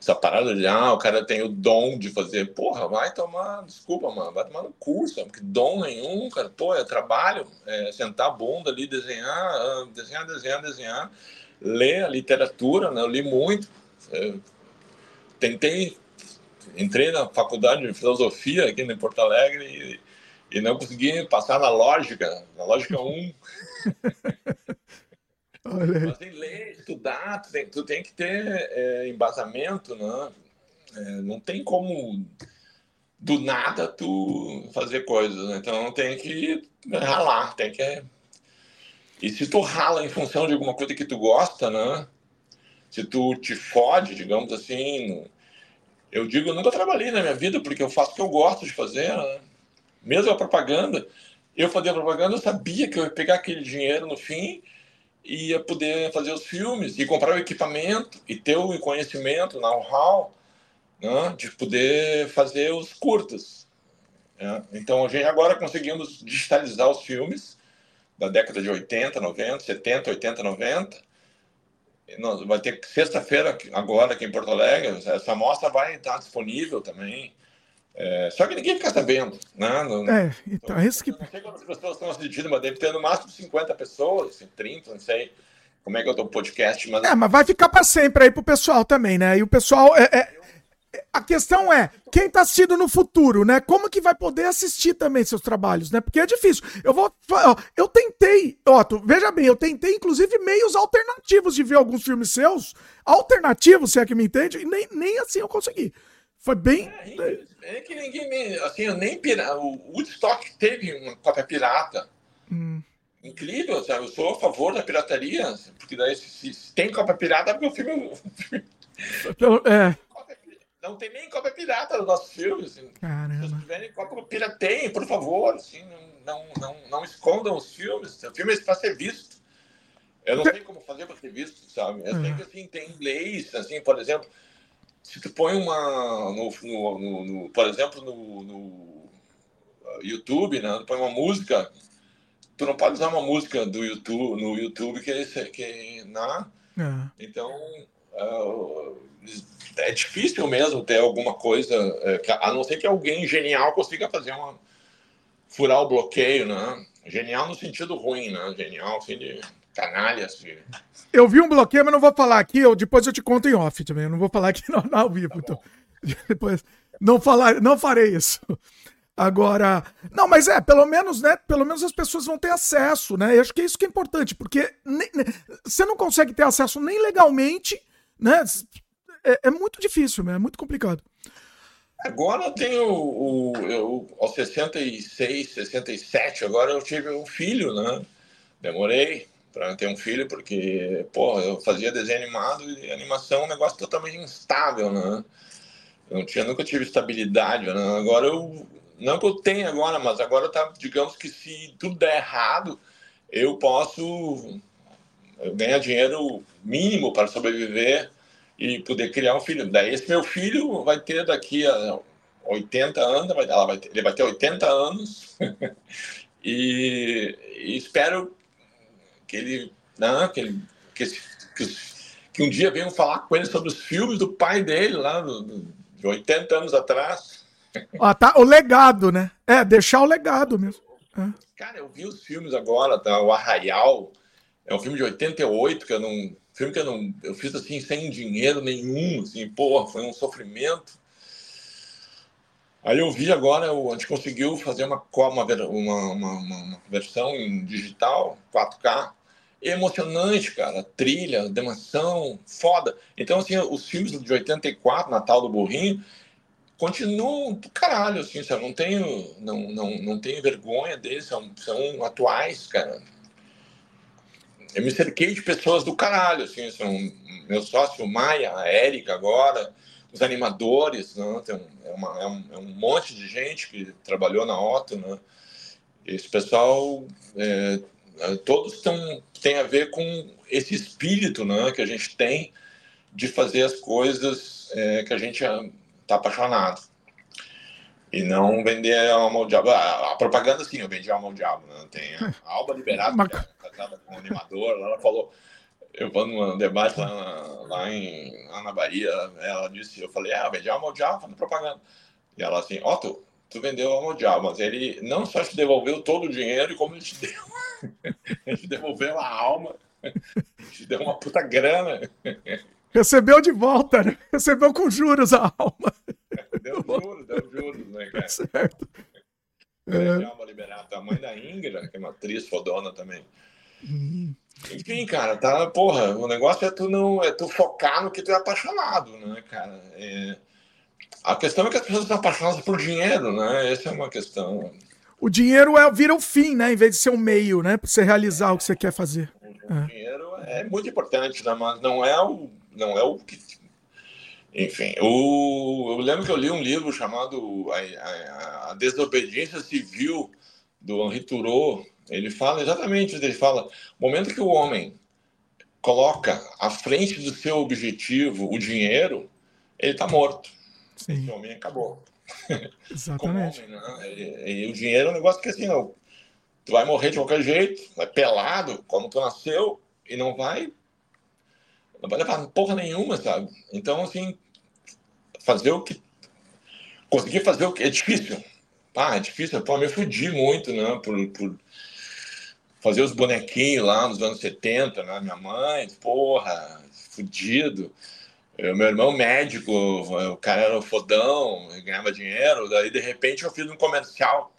essa parada de, ah, o cara tem o dom de fazer, porra, vai tomar, desculpa, mano, vai tomar no curso, porque dom nenhum, cara, pô, é trabalho, é sentar a bunda ali, desenhar, ah, desenhar, desenhar, desenhar, ler a literatura, né, eu li muito, é, tentei, entrei na faculdade de filosofia aqui em Porto Alegre e, e não consegui passar na lógica, na lógica 1. Olha. Mas tem ler, estudar, tu tem, tu tem que ter é, embasamento, né? É, não tem como do nada tu fazer coisas, né? Então tem que ralar, tem que. E se tu rala em função de alguma coisa que tu gosta, né? Se tu te fode, digamos assim, eu digo, eu nunca trabalhei na minha vida porque eu faço o que eu gosto de fazer, né? Mesmo a propaganda, eu fazia propaganda, eu sabia que eu ia pegar aquele dinheiro no fim ia poder fazer os filmes e comprar o equipamento e ter o conhecimento, know-how, né, de poder fazer os curtas. Né? Então, a gente agora conseguimos digitalizar os filmes da década de 80, 90, 70, 80, 90. Vai ter sexta-feira agora aqui em Porto Alegre. Essa mostra vai estar disponível também. É, só que ninguém fica sabendo, né? Não, é, então é isso que. Não sei quantas pessoas estão assistindo, mas deve ter no máximo 50 pessoas, 30, não sei como é que eu tô podcast, mas. É, mas vai ficar para sempre aí pro pessoal também, né? E o pessoal. É, é... A questão é, quem tá assistindo no futuro, né? Como que vai poder assistir também seus trabalhos, né? Porque é difícil. Eu vou. Ó, eu tentei, Otto, veja bem, eu tentei, inclusive, meios alternativos de ver alguns filmes seus. Alternativos, se é que me entende, e nem, nem assim eu consegui. Foi bem. É, é que ninguém. Assim, eu nem pira... O Woodstock teve uma cópia pirata. Hum. Incrível, sabe? Eu sou a favor da pirataria, porque daí se, se tem cópia pirata, é porque o filme. Então, é. Não tem nem cópia pirata nos nossos filmes. Assim. Caramba. Se tiverem cópia, pirateiem, por favor. Assim, não, não, não, escondam os filmes. O filme é para ser visto. Eu não sei como fazer para ser visto, sabe? Eu sei que assim, tem inglês, assim, por exemplo se tu põe uma no, no, no, no por exemplo no, uh, YouTube né tu põe uma música tu não pode usar uma música do YouTube no YouTube que é que? É. então é difícil mesmo ter alguma coisa é, a não ser que alguém genial consiga fazer uma furar o bloqueio né genial no sentido ruim né genial assim de canalhas. Filho. Eu vi um bloqueio, mas não vou falar aqui. Eu, depois eu te conto em off também. Eu não vou falar aqui no, ao vivo. Tá então, depois não falar, não farei isso. Agora, não, mas é, pelo menos, né? Pelo menos as pessoas vão ter acesso, né? Eu acho que é isso que é importante, porque você não consegue ter acesso nem legalmente, né? É, é muito difícil? É muito complicado. Agora eu tenho o, eu, aos 66, 67, agora eu tive um filho, né? Demorei para ter um filho, porque, pô, eu fazia desenho animado e animação é um negócio totalmente instável, né? Eu não tinha, nunca tive estabilidade, né? Agora eu, não que eu tenha agora, mas agora tá, digamos que se tudo der errado, eu posso ganhar dinheiro mínimo para sobreviver e poder criar um filho. Daí esse meu filho vai ter daqui a 80 anos, ela vai ter, ele vai ter 80 anos E, e espero que ele, não, que, ele que, que, que, um dia venham falar com ele sobre os filmes do pai dele, lá do, do, de 80 anos atrás. Ah, tá, o legado, né? É, deixar o legado mesmo. É. Cara, eu vi os filmes agora, tá? O Arraial, é um filme de 88, que eu não. Filme que eu não. Eu fiz assim sem dinheiro nenhum, assim, porra, foi um sofrimento. Aí eu vi agora, a gente conseguiu fazer uma, uma, uma, uma, versão em digital, 4K, emocionante, cara. Trilha, demação, foda. Então, assim, os filmes de 84, Natal do Burrinho, continuam do caralho, assim, sabe? Não tenho, não, não, não tenho vergonha deles, são, são atuais, cara. Eu me cerquei de pessoas do caralho, assim, são meu sócio Maia, a Érica agora, os animadores, né? Tem um, é, uma, é, um, é um monte de gente que trabalhou na Otto, né? Esse pessoal, é, é todos tão, têm a ver com esse espírito, né? Que a gente tem de fazer as coisas é, que a gente está apaixonado. E não vender alma ao diabo. A, a propaganda, sim, eu vendi alma ao diabo. Né? Tem a, a Alba Liberado, casada com um animador, ela falou. Eu vou num debate lá, lá, em, lá na Bahia, ela disse, eu falei, ah, vendi alma ao diabo fazendo propaganda. E ela assim, ó, tu, tu vendeu alma ao diabo, mas ele não só te devolveu todo o dinheiro, como ele te deu. ele te devolveu a alma, te deu uma puta grana. Recebeu de volta, né? Recebeu com juros a alma. Deu juros, deu juros, né, cara? Certo. É. Alma liberada. A mãe da Ingra, que é uma atriz fodona também. Enfim, cara, tá, porra, o negócio é tu não, é tu focar no que tu é apaixonado, né, cara? É, a questão é que as pessoas estão apaixonadas por dinheiro, né? Essa é uma questão. O dinheiro é, vira o fim, né? Em vez de ser um meio, né? Para você realizar o que você quer fazer. O é. dinheiro é muito importante, né? Mas não é o não é o que. Enfim, o, eu lembro que eu li um livro chamado A, a, a Desobediência Civil, do Henri Thoreau. Ele fala exatamente isso. Ele fala: o momento que o homem coloca à frente do seu objetivo o dinheiro, ele está morto. Sim. Esse homem acabou. Exatamente. homem, né? e, e, o dinheiro é um negócio que assim, não, tu vai morrer de qualquer jeito, vai pelado, como tu nasceu, e não vai não vai levar porra nenhuma, sabe? Então, assim, fazer o que. Conseguir fazer o que. É difícil. Ah, é difícil. Pô, me fudi muito, né? Por, por fazer os bonequinhos lá nos anos 70, né? Minha mãe, porra, fudido. Eu, meu irmão médico, o cara era fodão, ganhava dinheiro. Daí, de repente, eu fiz um comercial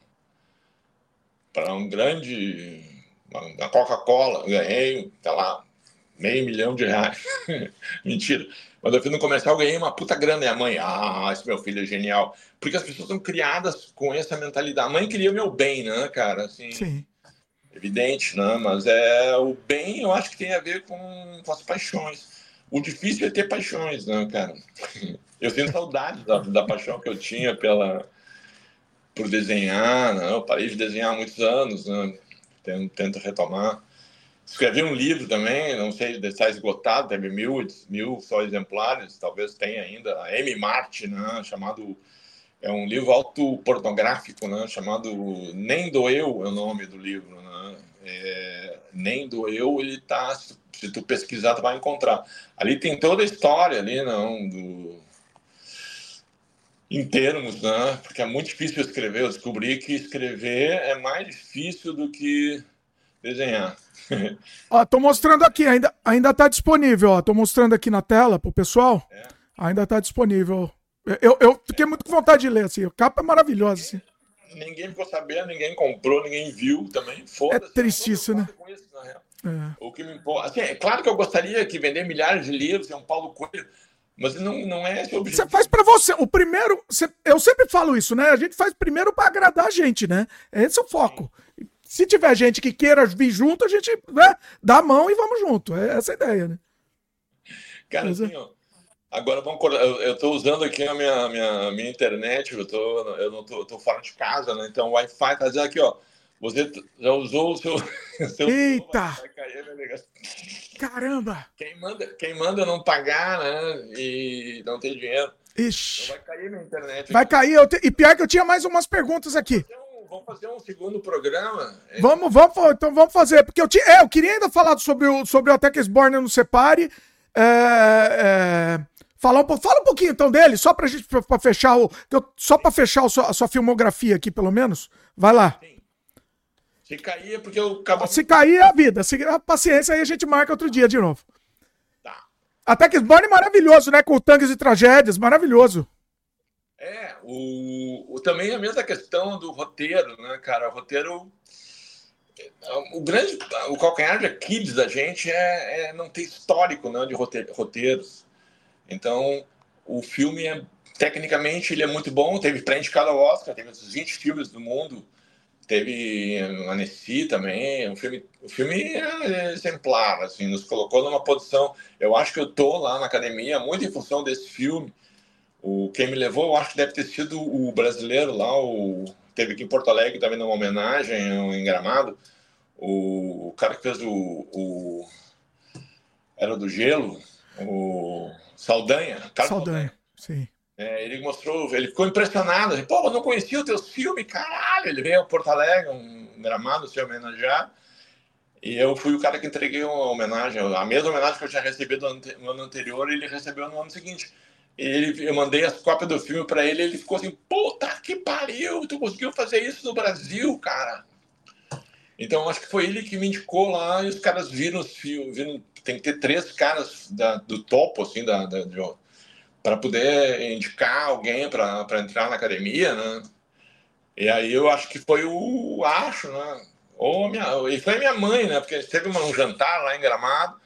para um grande. Uma Coca-Cola. Ganhei, tá lá, meio milhão de reais. Mentira. Mas eu fiz no comercial, ganhei uma puta grana. E a mãe, ah, esse meu filho é genial. Porque as pessoas são criadas com essa mentalidade. A mãe queria o meu bem, né, cara? Assim, Sim. Evidente, né? Mas é o bem, eu acho que tem a ver com, com as paixões. O difícil é ter paixões, né, cara? Eu tenho saudade da, da paixão que eu tinha pela por desenhar, né? Eu parei de desenhar há muitos anos, né? Tento, tento retomar. Escrevi um livro também, não sei se está esgotado, teve mil, mil só exemplares, talvez tenha ainda, a M. Marte, né, chamado, é um livro autopornográfico, né, chamado Nem Doeu é o nome do livro, né, é, Nem Doeu, ele tá, se tu pesquisar, tu vai encontrar. Ali tem toda a história ali, não, do, em termos, né, porque é muito difícil escrever, eu descobri que escrever é mais difícil do que desenhar. ó, tô mostrando aqui, ainda, ainda tá disponível, ó. Tô mostrando aqui na tela pro pessoal. É. Ainda tá disponível. Eu, eu fiquei muito com vontade de ler, assim. A capa é maravilhosa, assim. Ninguém ficou sabendo, ninguém comprou, ninguém viu também. É triste isso, né? Isso, é. O que me importa. Assim, é claro que eu gostaria que vender milhares de livros, é um Paulo Coelho. Mas não, não é esse o objetivo. Você faz para você. O primeiro. Você, eu sempre falo isso, né? A gente faz primeiro para agradar a gente, né? Esse é o foco. Sim. Se tiver gente que queira vir junto, a gente né, dá a mão e vamos junto. É essa a ideia, né? Cara, Mas, assim, ó, agora vamos Eu estou usando aqui a minha, minha, minha internet, eu, tô, eu não tô, eu tô fora de casa, né? Então o Wi-Fi tá dizendo aqui, ó. Você já usou o seu. seu Eita! Cair, Caramba! Quem manda, quem manda não pagar, né? E não tem dinheiro. Ixi. Então vai cair na internet. Vai cair. Eu te... E pior que eu tinha mais umas perguntas aqui. Vamos fazer um segundo programa. Vamos, vamos, então vamos fazer, porque eu, tinha, é, eu queria ainda falar sobre o, sobre o Até que Sborne não separe. É, é, falar um, fala um pouquinho então dele, só pra gente pra fechar o. Só pra fechar o, a sua filmografia aqui, pelo menos. Vai lá. Se cair é porque eu acabo. Se cair é a vida. Se a paciência aí a gente marca outro dia de novo. Tá. Até que Sborne é maravilhoso, né? Com tanques e tragédias, maravilhoso. É, o, o, também a mesma questão do roteiro, né, cara? O roteiro. O grande. O calcanhar de Aquiles da gente é, é não ter histórico né, de roteiros. Então, o filme é. Tecnicamente, ele é muito bom. Teve pré-indicado ao Oscar, teve os 20 filmes do mundo Teve a Nessie também. O filme, o filme é exemplar, assim, nos colocou numa posição. Eu acho que eu tô lá na academia muito em função desse filme. O quem me levou, eu acho que deve ter sido o brasileiro lá, o teve aqui em Porto Alegre também numa homenagem em Gramado. O, o cara que fez o, o, era do gelo, o Saldanha. Saldanha, Saldanha, sim. É, ele mostrou, ele ficou impressionado. Ele, Pô, eu não conhecia o teu filme, caralho. Ele veio a Porto Alegre, um gramado, se homenagear. E eu fui o cara que entreguei uma homenagem, a mesma homenagem que eu tinha recebido no ano anterior, ele recebeu no ano seguinte. E ele, eu mandei as cópias do filme para ele, ele ficou assim: Puta que pariu, tu conseguiu fazer isso no Brasil, cara. Então acho que foi ele que me indicou lá e os caras viram os filmes. Viram, tem que ter três caras da, do topo, assim, da, da para poder indicar alguém para entrar na academia, né? E aí eu acho que foi o acho, né? Ou minha, e foi minha mãe, né? Porque teve um jantar lá em Gramado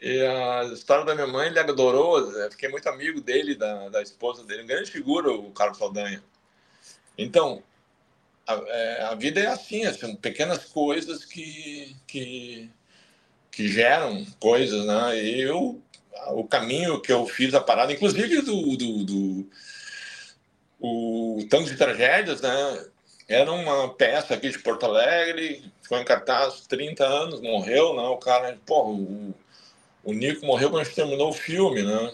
e a história da minha mãe ele adorou. Né? Fiquei muito amigo dele, da, da esposa dele, grande figura, o Carlos Saldanha. Então, a, é, a vida é assim, assim, pequenas coisas que, que, que geram coisas, né? Eu o caminho que eu fiz a parada, inclusive do, do, do o Tango de Tragédias, né? Era uma peça aqui de Porto Alegre, ficou em cartaz 30 anos, morreu, né? O cara, pô, o, o Nico morreu quando a gente terminou o filme, né?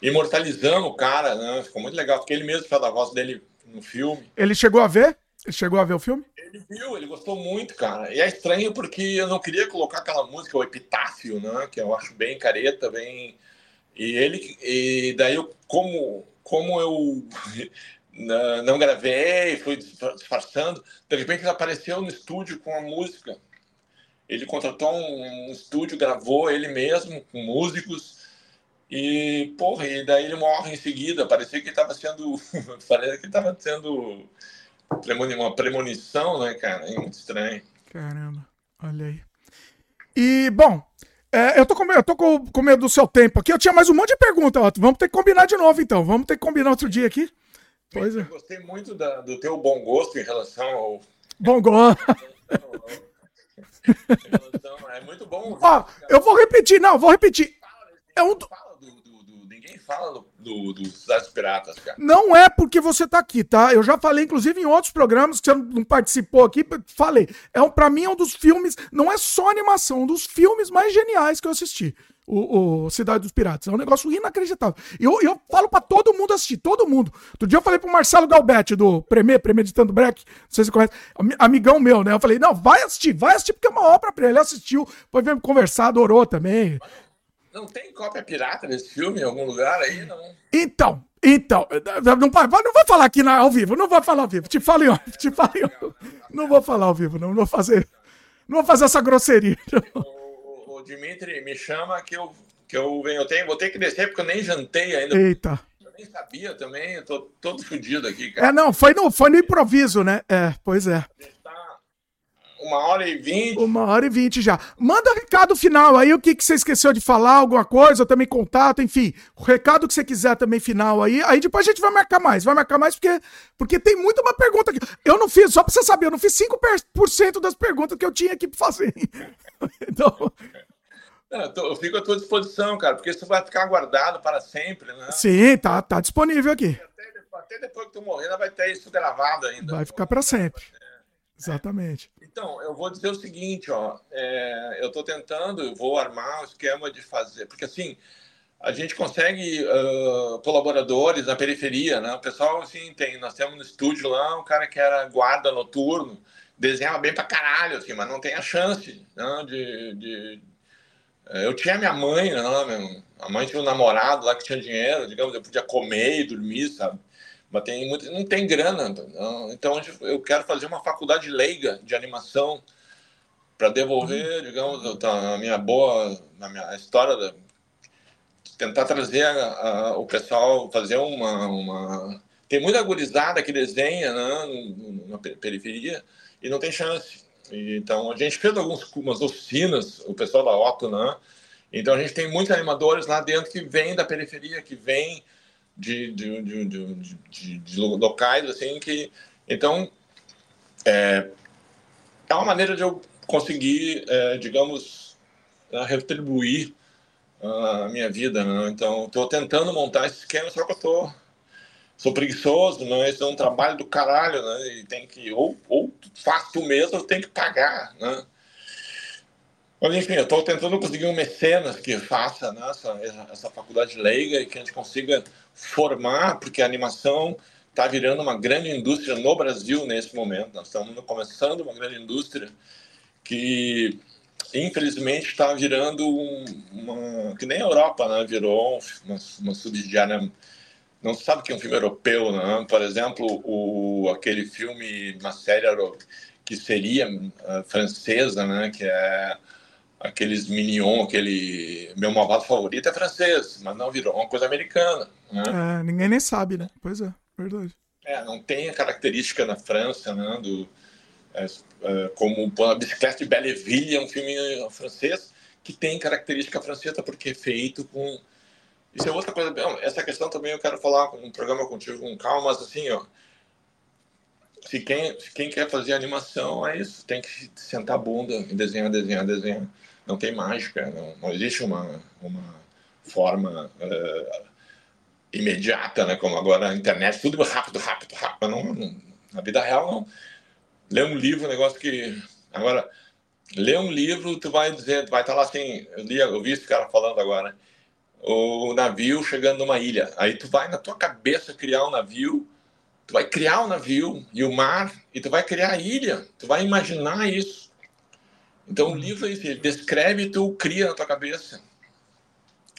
Imortalizando o cara, né? Ficou muito legal, porque ele mesmo fez a voz dele no filme. Ele chegou a ver? Ele chegou a ver o filme? Ele viu, ele gostou muito, cara. E é estranho porque eu não queria colocar aquela música, o Epitáfio, né? Que eu acho bem careta, bem. E ele. E daí eu, como, como eu não gravei, fui disfarçando, de repente ele apareceu no estúdio com a música. Ele contratou um, estúdio, gravou ele mesmo, com músicos. E, porra, e daí ele morre em seguida. Parecia que ele estava sendo. parecia que ele estava sendo uma premonição, né, cara? É muito estranho. Caramba, olha aí. E, bom, é, eu tô, com, eu tô com, com medo do seu tempo aqui. Eu tinha mais um monte de perguntas. Vamos ter que combinar de novo, então. Vamos ter que combinar outro dia aqui. Pois é. Eu gostei muito da, do teu bom gosto em relação ao. Bom gosto. é muito bom. Ó, eu vou repetir, não, vou repetir. É um. Fala fala do, do, dos Cidades Piratas, cara. Não é porque você tá aqui, tá? Eu já falei, inclusive, em outros programas que você não participou aqui, falei. É um, pra mim é um dos filmes, não é só animação, um dos filmes mais geniais que eu assisti. O, o, Cidade dos Piratas. É um negócio inacreditável. Eu, eu falo para todo mundo assistir, todo mundo. Outro dia eu falei pro Marcelo Galbetti, do Premier, Premeditando Break, não sei se você conhece, amigão meu, né? Eu falei, não, vai assistir, vai assistir, porque é uma obra pra ele. Ele assistiu, foi ver conversar, adorou também. Não tem cópia pirata desse filme em algum lugar aí, não? Então, então, não, não vou falar aqui na, ao vivo, não vou falar ao vivo. Te falo em off, te off. Não vou falar ao vivo, não, não vou fazer. Não vou fazer essa grosseria. O, o, o, Dimitri me chama que eu, que eu venho. Eu tenho, vou ter que descer porque eu nem jantei ainda. Eita. Eu nem sabia também, eu tô todo fodido aqui, cara. É, não, foi no, foi no improviso, né? É, pois é. Uma hora e vinte. Uma hora e vinte já. Manda um recado final aí, o que, que você esqueceu de falar, alguma coisa, também contato, enfim. O recado que você quiser também final aí. Aí depois a gente vai marcar mais. Vai marcar mais porque, porque tem muito uma pergunta aqui. Eu não fiz, só pra você saber, eu não fiz 5% das perguntas que eu tinha aqui pra fazer. então. eu, tô, eu, fico à tua disposição, cara, porque isso vai ficar guardado para sempre, né? Sim, tá, tá disponível aqui. Até, até depois que tu morrer, vai ter isso gravado ainda. Vai ficar para sempre. Exatamente. Então, eu vou dizer o seguinte, ó, é, eu estou tentando, vou armar o esquema de fazer, porque assim, a gente consegue uh, colaboradores na periferia, né? O pessoal, assim, tem... Nós temos no estúdio lá um cara que era guarda noturno, desenhava bem pra caralho, assim, mas não tem a chance né, de, de... Eh, Eu tinha minha mãe, né, a mãe tinha um namorado lá que tinha dinheiro, digamos, eu podia comer e dormir, sabe? Mas tem muito, não tem grana. Não. Então eu quero fazer uma faculdade leiga de animação para devolver, digamos, a minha boa, a minha história, da, tentar trazer a, a, o pessoal, fazer uma, uma... Tem muita gurizada que desenha né, na periferia, e não tem chance. Então, a gente fez algumas oficinas, o pessoal da Otto, né? Então, a gente tem muitos animadores lá dentro que vêm da periferia, que vêm de, de, de, de, de locais, assim, que... Então, é, é uma maneira de eu conseguir, é, digamos, retribuir a minha vida, né? Então, estou tentando montar esse esquema, só que eu estou sou preguiçoso, né? Isso é um trabalho do caralho, né? E tem que, ou, ou faz tu mesmo, tem que pagar, né? Mas enfim, eu estou tentando conseguir um mecenas que faça né, essa, essa faculdade leiga e que a gente consiga formar, porque a animação está virando uma grande indústria no Brasil nesse momento. Nós estamos começando uma grande indústria que, infelizmente, está virando uma. que nem a Europa né, virou uma, uma subsidiária não se sabe que é um filme europeu, não? Por exemplo, o, aquele filme, uma série que seria uh, francesa, né? Que é aqueles Minion, aquele meu malvado favorito é francês, mas não virou uma coisa americana. Né? É, ninguém nem sabe, né? Pois é, verdade. É, não tem a característica na França, né? Do, é, é, como a Bicicleta de Belleville é um filme francês que tem característica francesa porque é feito com isso é outra coisa. Essa questão também eu quero falar um programa contigo com calma, mas assim, ó. Se quem, se quem quer fazer animação, é isso. Tem que sentar a bunda e desenhar, desenhar, desenhar. Não tem mágica. Não, não existe uma, uma forma uh, imediata, né? Como agora a internet, tudo rápido, rápido, rápido. Não, não, na vida real, não. Lê um livro, um negócio que. Agora, lê um livro, tu vai dizer, tu vai estar lá assim. Eu, li, eu vi esse cara falando agora o navio chegando numa ilha. Aí tu vai na tua cabeça criar um navio, tu vai criar o um navio e o mar, e tu vai criar a ilha, tu vai imaginar isso. Então o livro é isso, ele descreve e tu cria na tua cabeça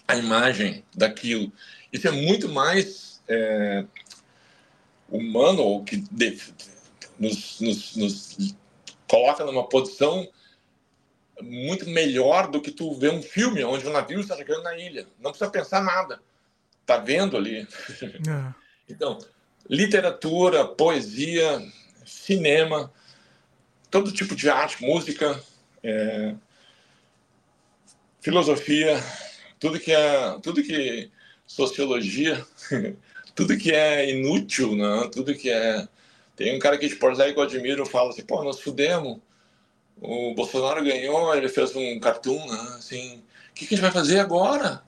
a imagem daquilo. Isso é muito mais é, humano, que nos, nos, nos coloca numa posição muito melhor do que tu ver um filme onde o navio está chegando na ilha. Não precisa pensar nada. Tá vendo ali. É. então, literatura, poesia, cinema, todo tipo de arte, música, é, filosofia, tudo que é, tudo que sociologia, tudo que é inútil, né? Tudo que é tem um cara aqui de Porto Alegre que eu admiro, fala assim, pô, nós fudemos o Bolsonaro ganhou, ele fez um cartoon, né, assim, o que, que a gente vai fazer agora?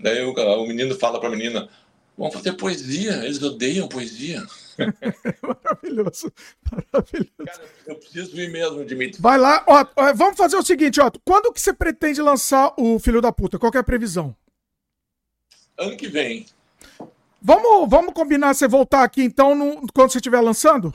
Daí o, o menino fala para a menina, vamos fazer poesia, eles odeiam poesia. maravilhoso, maravilhoso. Cara, eu preciso ir mesmo, Dimitri. Vai lá, ó, vamos fazer o seguinte, ó, quando que você pretende lançar o Filho da Puta? Qual é a previsão? Ano que vem. Vamos, vamos combinar você voltar aqui então no, quando você estiver lançando?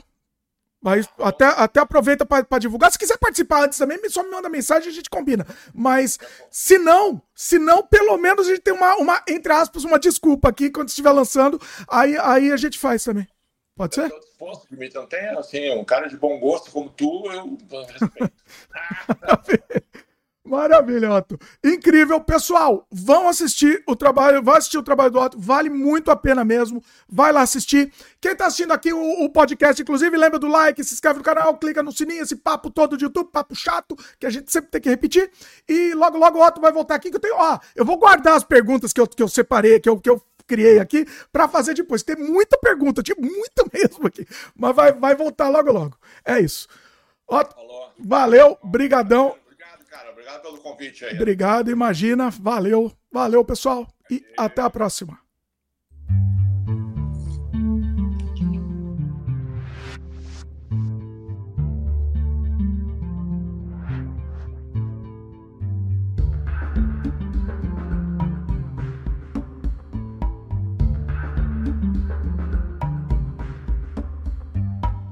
Mas até, até aproveita para divulgar. Se quiser participar antes também, só me manda mensagem e a gente combina. Mas se não, se não, pelo menos a gente tem uma, uma entre aspas, uma desculpa aqui quando estiver lançando. Aí, aí a gente faz também. Pode ser? Eu disposto, Dimitri. Não tem assim, um cara de bom gosto como tu, eu respeito. Maravilha, Otto. Incrível. Pessoal, vão assistir o trabalho, vai assistir o trabalho do Otto, vale muito a pena mesmo. Vai lá assistir. Quem tá assistindo aqui o, o, podcast, inclusive, lembra do like, se inscreve no canal, clica no sininho, esse papo todo de YouTube, papo chato, que a gente sempre tem que repetir. E logo, logo o Otto vai voltar aqui, que eu tenho, ó, eu vou guardar as perguntas que eu, que eu separei, que eu, que eu criei aqui, para fazer depois. Tem muita pergunta, tipo, muita mesmo aqui. Mas vai, vai voltar logo, logo. É isso. Otto, valeu, brigadão cara. Obrigado pelo convite aí. Obrigado, imagina. Valeu. Valeu, pessoal. E até a próxima.